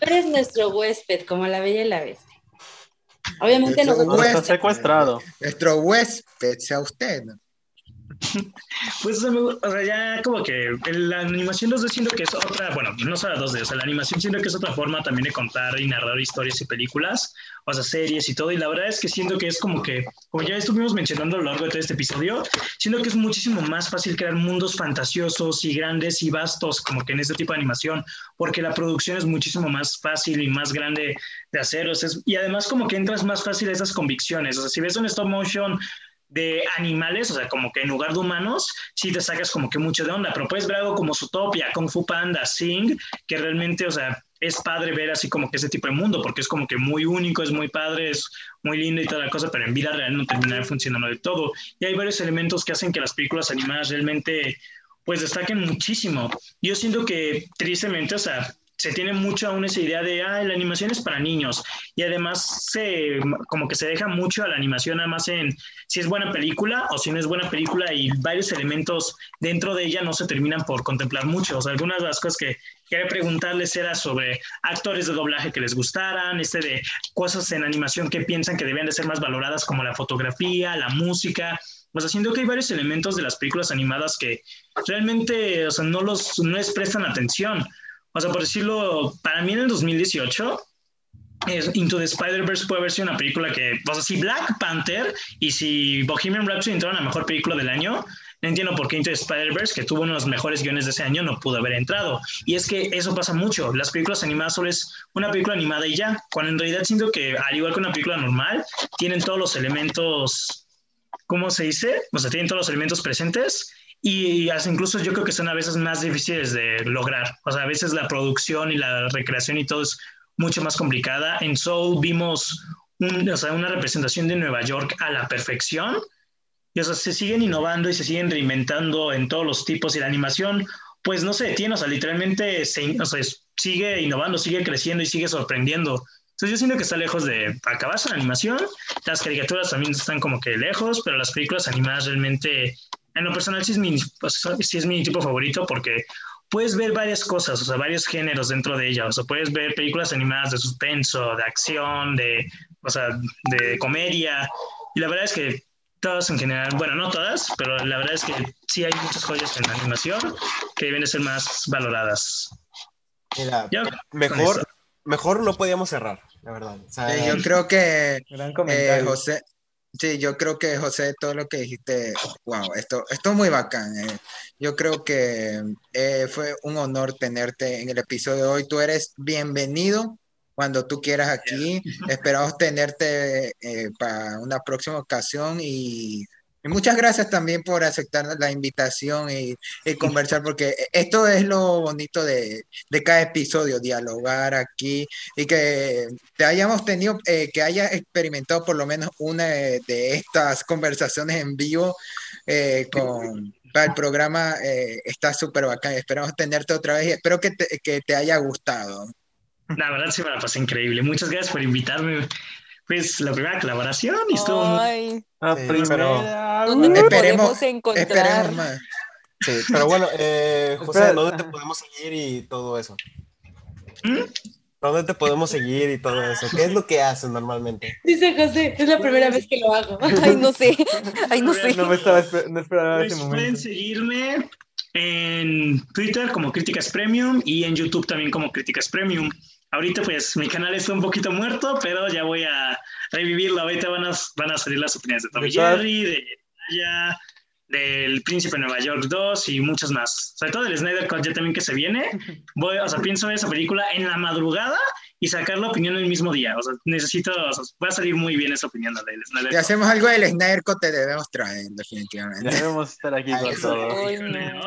eres nuestro huésped, como la bella y la bestia. Obviamente no. Nuestro secuestrado. Nuestro huésped, sea usted. Pues o sea, ya como que la animación 2D siento que es otra, bueno, no solo 2D, o sea, la animación siento que es otra forma también de contar y narrar historias y películas, o sea, series y todo, y la verdad es que siento que es como que, como ya estuvimos mencionando a lo largo de todo este episodio, siento que es muchísimo más fácil crear mundos fantasiosos y grandes y vastos como que en este tipo de animación, porque la producción es muchísimo más fácil y más grande de hacer, o sea, y además como que entras más fácil a esas convicciones, o sea, si ves un stop motion de animales, o sea, como que en lugar de humanos, sí te sacas como que mucho de onda, pero puedes ver algo como Zootopia, Kung Fu Panda, Sing, que realmente, o sea, es padre ver así como que ese tipo de mundo, porque es como que muy único, es muy padre, es muy lindo y toda la cosa, pero en vida real no termina funcionando de todo. Y hay varios elementos que hacen que las películas animadas realmente, pues, destaquen muchísimo. Yo siento que, tristemente, o sea, se tiene mucho aún esa idea de, ah, la animación es para niños. Y además se, como que se deja mucho a la animación nada más en si es buena película o si no es buena película y varios elementos dentro de ella no se terminan por contemplar mucho. O sea, algunas de las cosas que quería preguntarles era sobre actores de doblaje que les gustaran, este de cosas en animación que piensan que debían de ser más valoradas como la fotografía, la música, pues haciendo que hay varios elementos de las películas animadas que realmente, o sea, no los, no les prestan atención. O sea, por decirlo, para mí en el 2018, Into the Spider-Verse puede haber sido una película que, o sea, si Black Panther y si Bohemian Rhapsody entraron a mejor película del año, no entiendo por qué Into Spider-Verse, que tuvo uno de los mejores guiones de ese año, no pudo haber entrado. Y es que eso pasa mucho. Las películas animadas solo es una película animada y ya, cuando en realidad siento que, al igual que una película normal, tienen todos los elementos, ¿cómo se dice? O sea, tienen todos los elementos presentes y incluso yo creo que son a veces más difíciles de lograr. O sea, a veces la producción y la recreación y todo es mucho más complicada. En Soul vimos una representación de Nueva York a la perfección. Y o sea, se siguen innovando y se siguen reinventando en todos los tipos y la animación, pues no se detiene, o sea, literalmente se, sigue innovando, sigue creciendo y sigue sorprendiendo. Entonces yo siento que está lejos de acabarse la animación. Las caricaturas también están como que lejos, pero las películas animadas realmente, en lo personal sí es mi, sí es mi tipo favorito porque puedes ver varias cosas, o sea, varios géneros dentro de ella. O sea, puedes ver películas animadas de suspenso, de acción, de, o sea, de comedia. Y la verdad es que todas en general, bueno, no todas, pero la verdad es que sí hay muchas joyas en la animación que deben de ser más valoradas. Mira, mejor, mejor no podíamos cerrar, la verdad. yo creo que eh, José, Sí, yo creo que José, todo lo que dijiste, wow, esto, esto es muy bacán. Eh. Yo creo que eh, fue un honor tenerte en el episodio de hoy. Tú eres bienvenido cuando tú quieras aquí. Esperamos tenerte eh, para una próxima ocasión y y muchas gracias también por aceptar la invitación y, conversar, porque esto es lo bonito de, cada episodio, dialogar aquí y que te hayamos tenido, eh, que hayas experimentado por lo menos una de, estas conversaciones en vivo eh, con, para el programa. Eh, está súper bacán. Esperamos tenerte otra vez y espero que te, que te haya gustado. La verdad sí me la pasé increíble. Muchas gracias por invitarme pues la primera colaboración y estuvo Ay, ah, primero. ¿Dónde podemos encontrar? más. Sí, pero bueno, eh, José, ¿dónde te podemos seguir y todo eso? ¿Mm? ¿Dónde te podemos seguir y todo eso? ¿Qué es lo que haces normalmente? Dice José, es la primera vez que lo hago. Ay, no sé. Ay, no sé. No me estaba no esperaba pues ese momento. Pueden seguirme en Twitter como Críticas Premium y en YouTube también como Críticas Premium. Ahorita pues mi canal está un poquito muerto, pero ya voy a revivirlo. Ahorita van a, van a salir las opiniones de Tommy Jerry, de Naya, del Príncipe de Nueva York 2 y muchas más. Sobre todo del Snyder Cut ya también que se viene. Voy, o sea, pienso ver esa película en la madrugada y sacar la opinión el mismo día. O sea, necesito, o sea, va a salir muy bien esa opinión del Snyder Si hacemos algo del Snyder Cut, te debemos traer, definitivamente. Debemos estar aquí con todo.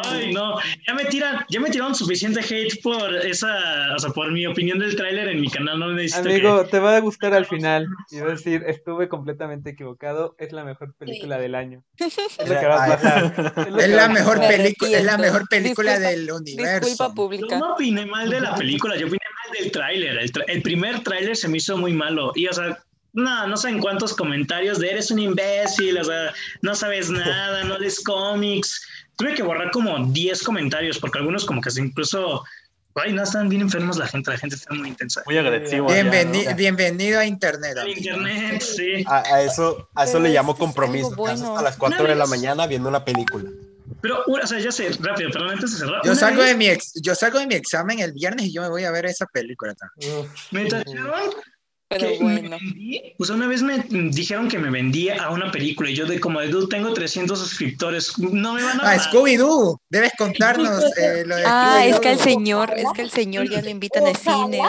Ay, no. Ya me tiran, ya me tiraron suficiente hate por esa, o sea, por mi opinión del tráiler en mi canal. No necesito Amigo, te va a gustar al final. Y va a decir, estuve completamente equivocado. Es la mejor película del año. Es lo que va a pasar. Es, la mejor película, es la mejor película del universo. Disculpa pública. Yo no opiné mal de la película, yo opiné mal del tráiler. El, el primer tráiler se me hizo muy malo. Y, o sea, no, no sé en cuántos comentarios de eres un imbécil, o sea, no sabes nada, no lees cómics. Tuve que borrar como 10 comentarios porque algunos como que incluso... Ay, no, están bien enfermos la gente, la gente está muy intensa. Muy agresivo. Bienvenido a Internet. Internet, sí. A, eso, a eso le llamo compromiso. A las 4 de la mañana viendo una película. Pero, o sea, ya sé, rápido, perdón, antes de cerrar. Yo salgo, de mi yo salgo de mi examen el viernes y yo me voy a ver esa película. Me tacharon pero bueno. pues una vez me dijeron que me vendía a una película y yo de como de tengo 300 suscriptores, no me van a... Ah, Scooby-Doo, debes contarnos eh, lo de Ah, es que el señor, es que el señor ya le invitan al cine.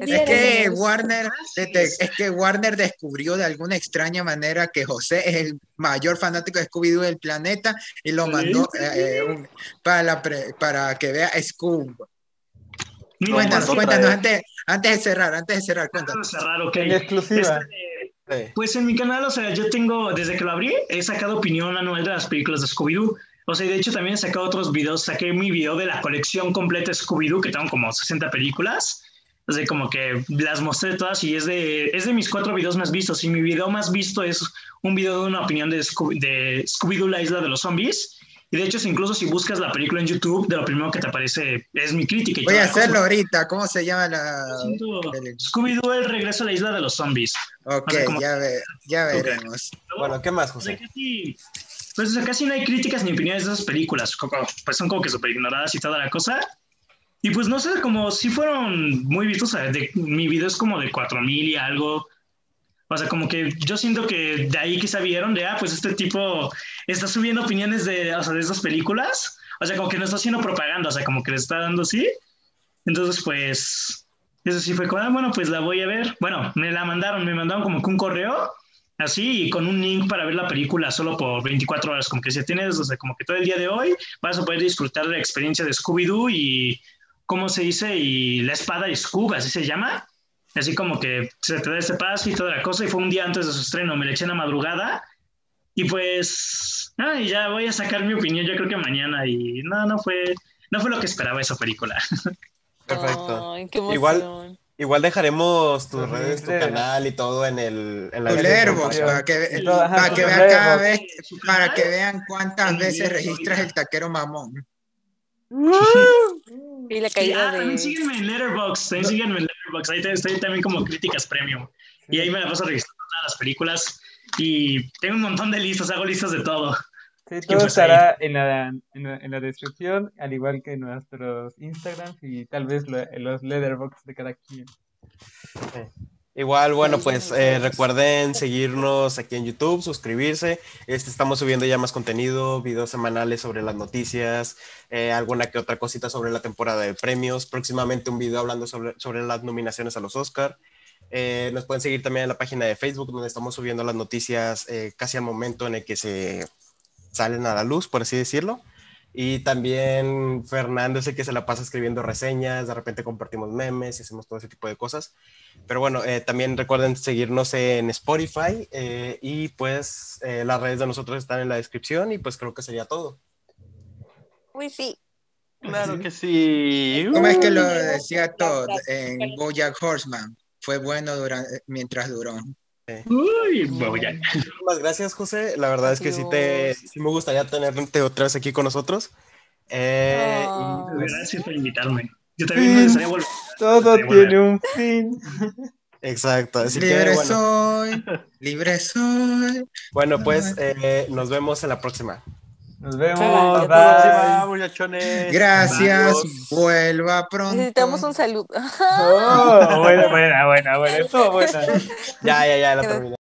Es que Warner, es que Warner descubrió de alguna extraña manera que José es el mayor fanático de Scooby-Doo del planeta y lo mandó eh, eh, para, para que vea Scooby. Cuéntanos, cuéntanos antes, antes de cerrar, antes de cerrar, cuéntanos. cerrar, ok. En exclusiva. Este, pues en mi canal, o sea, yo tengo, desde que lo abrí, he sacado opinión anual de las películas de Scooby-Doo. O sea, de hecho también he sacado otros videos, saqué mi video de la colección completa de Scooby-Doo, que tengo como 60 películas. O sea, como que las mostré todas y es de, es de mis cuatro videos más vistos. Y mi video más visto es un video de una opinión de, Scooby, de Scooby-Doo, la isla de los zombies. Y de hecho, incluso si buscas la película en YouTube, de lo primero que te aparece es mi crítica. Voy a hacerlo ahorita. ¿Cómo se llama la...? Scooby-Doo, El regreso a la isla de los zombies. Ok, ya, ya veremos. Bueno, ¿qué más, José? pues casi no hay críticas ni opiniones de esas películas. Pues son como que súper ignoradas y toda la cosa. Y pues no sé, como si fueron muy vistos. De, mi video es como de 4000 y algo. O sea, como que yo siento que de ahí quizá vieron de, ah, pues este tipo está subiendo opiniones de, o sea, de esas películas. O sea, como que no está haciendo propaganda, o sea, como que le está dando así. Entonces, pues, eso sí fue como, ah, bueno, pues la voy a ver. Bueno, me la mandaron, me mandaron como que un correo, así, con un link para ver la película solo por 24 horas. Como que si tienes, o sea, como que todo el día de hoy vas a poder disfrutar de la experiencia de Scooby-Doo y, ¿cómo se dice? Y la espada y Scooby, así se llama así como que se te da este paso y toda la cosa, y fue un día antes de su estreno, me le eché en la madrugada, y pues, ah, y ya voy a sacar mi opinión, yo creo que mañana, y no, no fue, no fue lo que esperaba esa película. Perfecto. igual, igual dejaremos tus redes, tu canal y todo en el en la para que, para que vean cada vez, para que vean cuántas veces registras el taquero mamón. y la caída ah, de... También síguenme en Letterboxd, también síguenme en Letterboxd, ahí estoy también como críticas premium. Y ahí me la paso registrando todas las películas y tengo un montón de listas, hago listas de todo. Sí, todo pues estará en la, en, la, en la, descripción, al igual que nuestros Instagrams y tal vez los Letterboxd de cada quien. Igual, bueno, pues eh, recuerden seguirnos aquí en YouTube, suscribirse. Este, estamos subiendo ya más contenido, videos semanales sobre las noticias, eh, alguna que otra cosita sobre la temporada de premios. Próximamente un video hablando sobre, sobre las nominaciones a los Oscar. Eh, nos pueden seguir también en la página de Facebook, donde estamos subiendo las noticias casi al momento en el que se salen a la luz, por así decirlo. Y también Fernando es el que se la pasa escribiendo reseñas, de repente compartimos memes y hacemos todo ese tipo de cosas. Pero bueno, eh, también recuerden seguirnos en Spotify eh, y pues eh, las redes de nosotros están en la descripción y pues creo que sería todo. Uy, sí. Claro que sí. ¿Cómo es que lo decía todo en Bojack Horseman? Fue bueno durante, mientras duró. Uy. Muchas gracias, José. La verdad es que sí, te, sí me gustaría tenerte otra vez aquí con nosotros. Pues gracias por invitarme. Yo también me gustaría volver. Todo tiene un fin. Exacto. libre soy, libre soy. Bueno, pues eh, nos vemos en la próxima. Nos vemos. Bye, muchachones. Gracias. Vuelva pronto. Necesitamos un saludo. Oh, buena, buena, buena, buena. Estuvo buena. Ya, ya, ya, la terminé.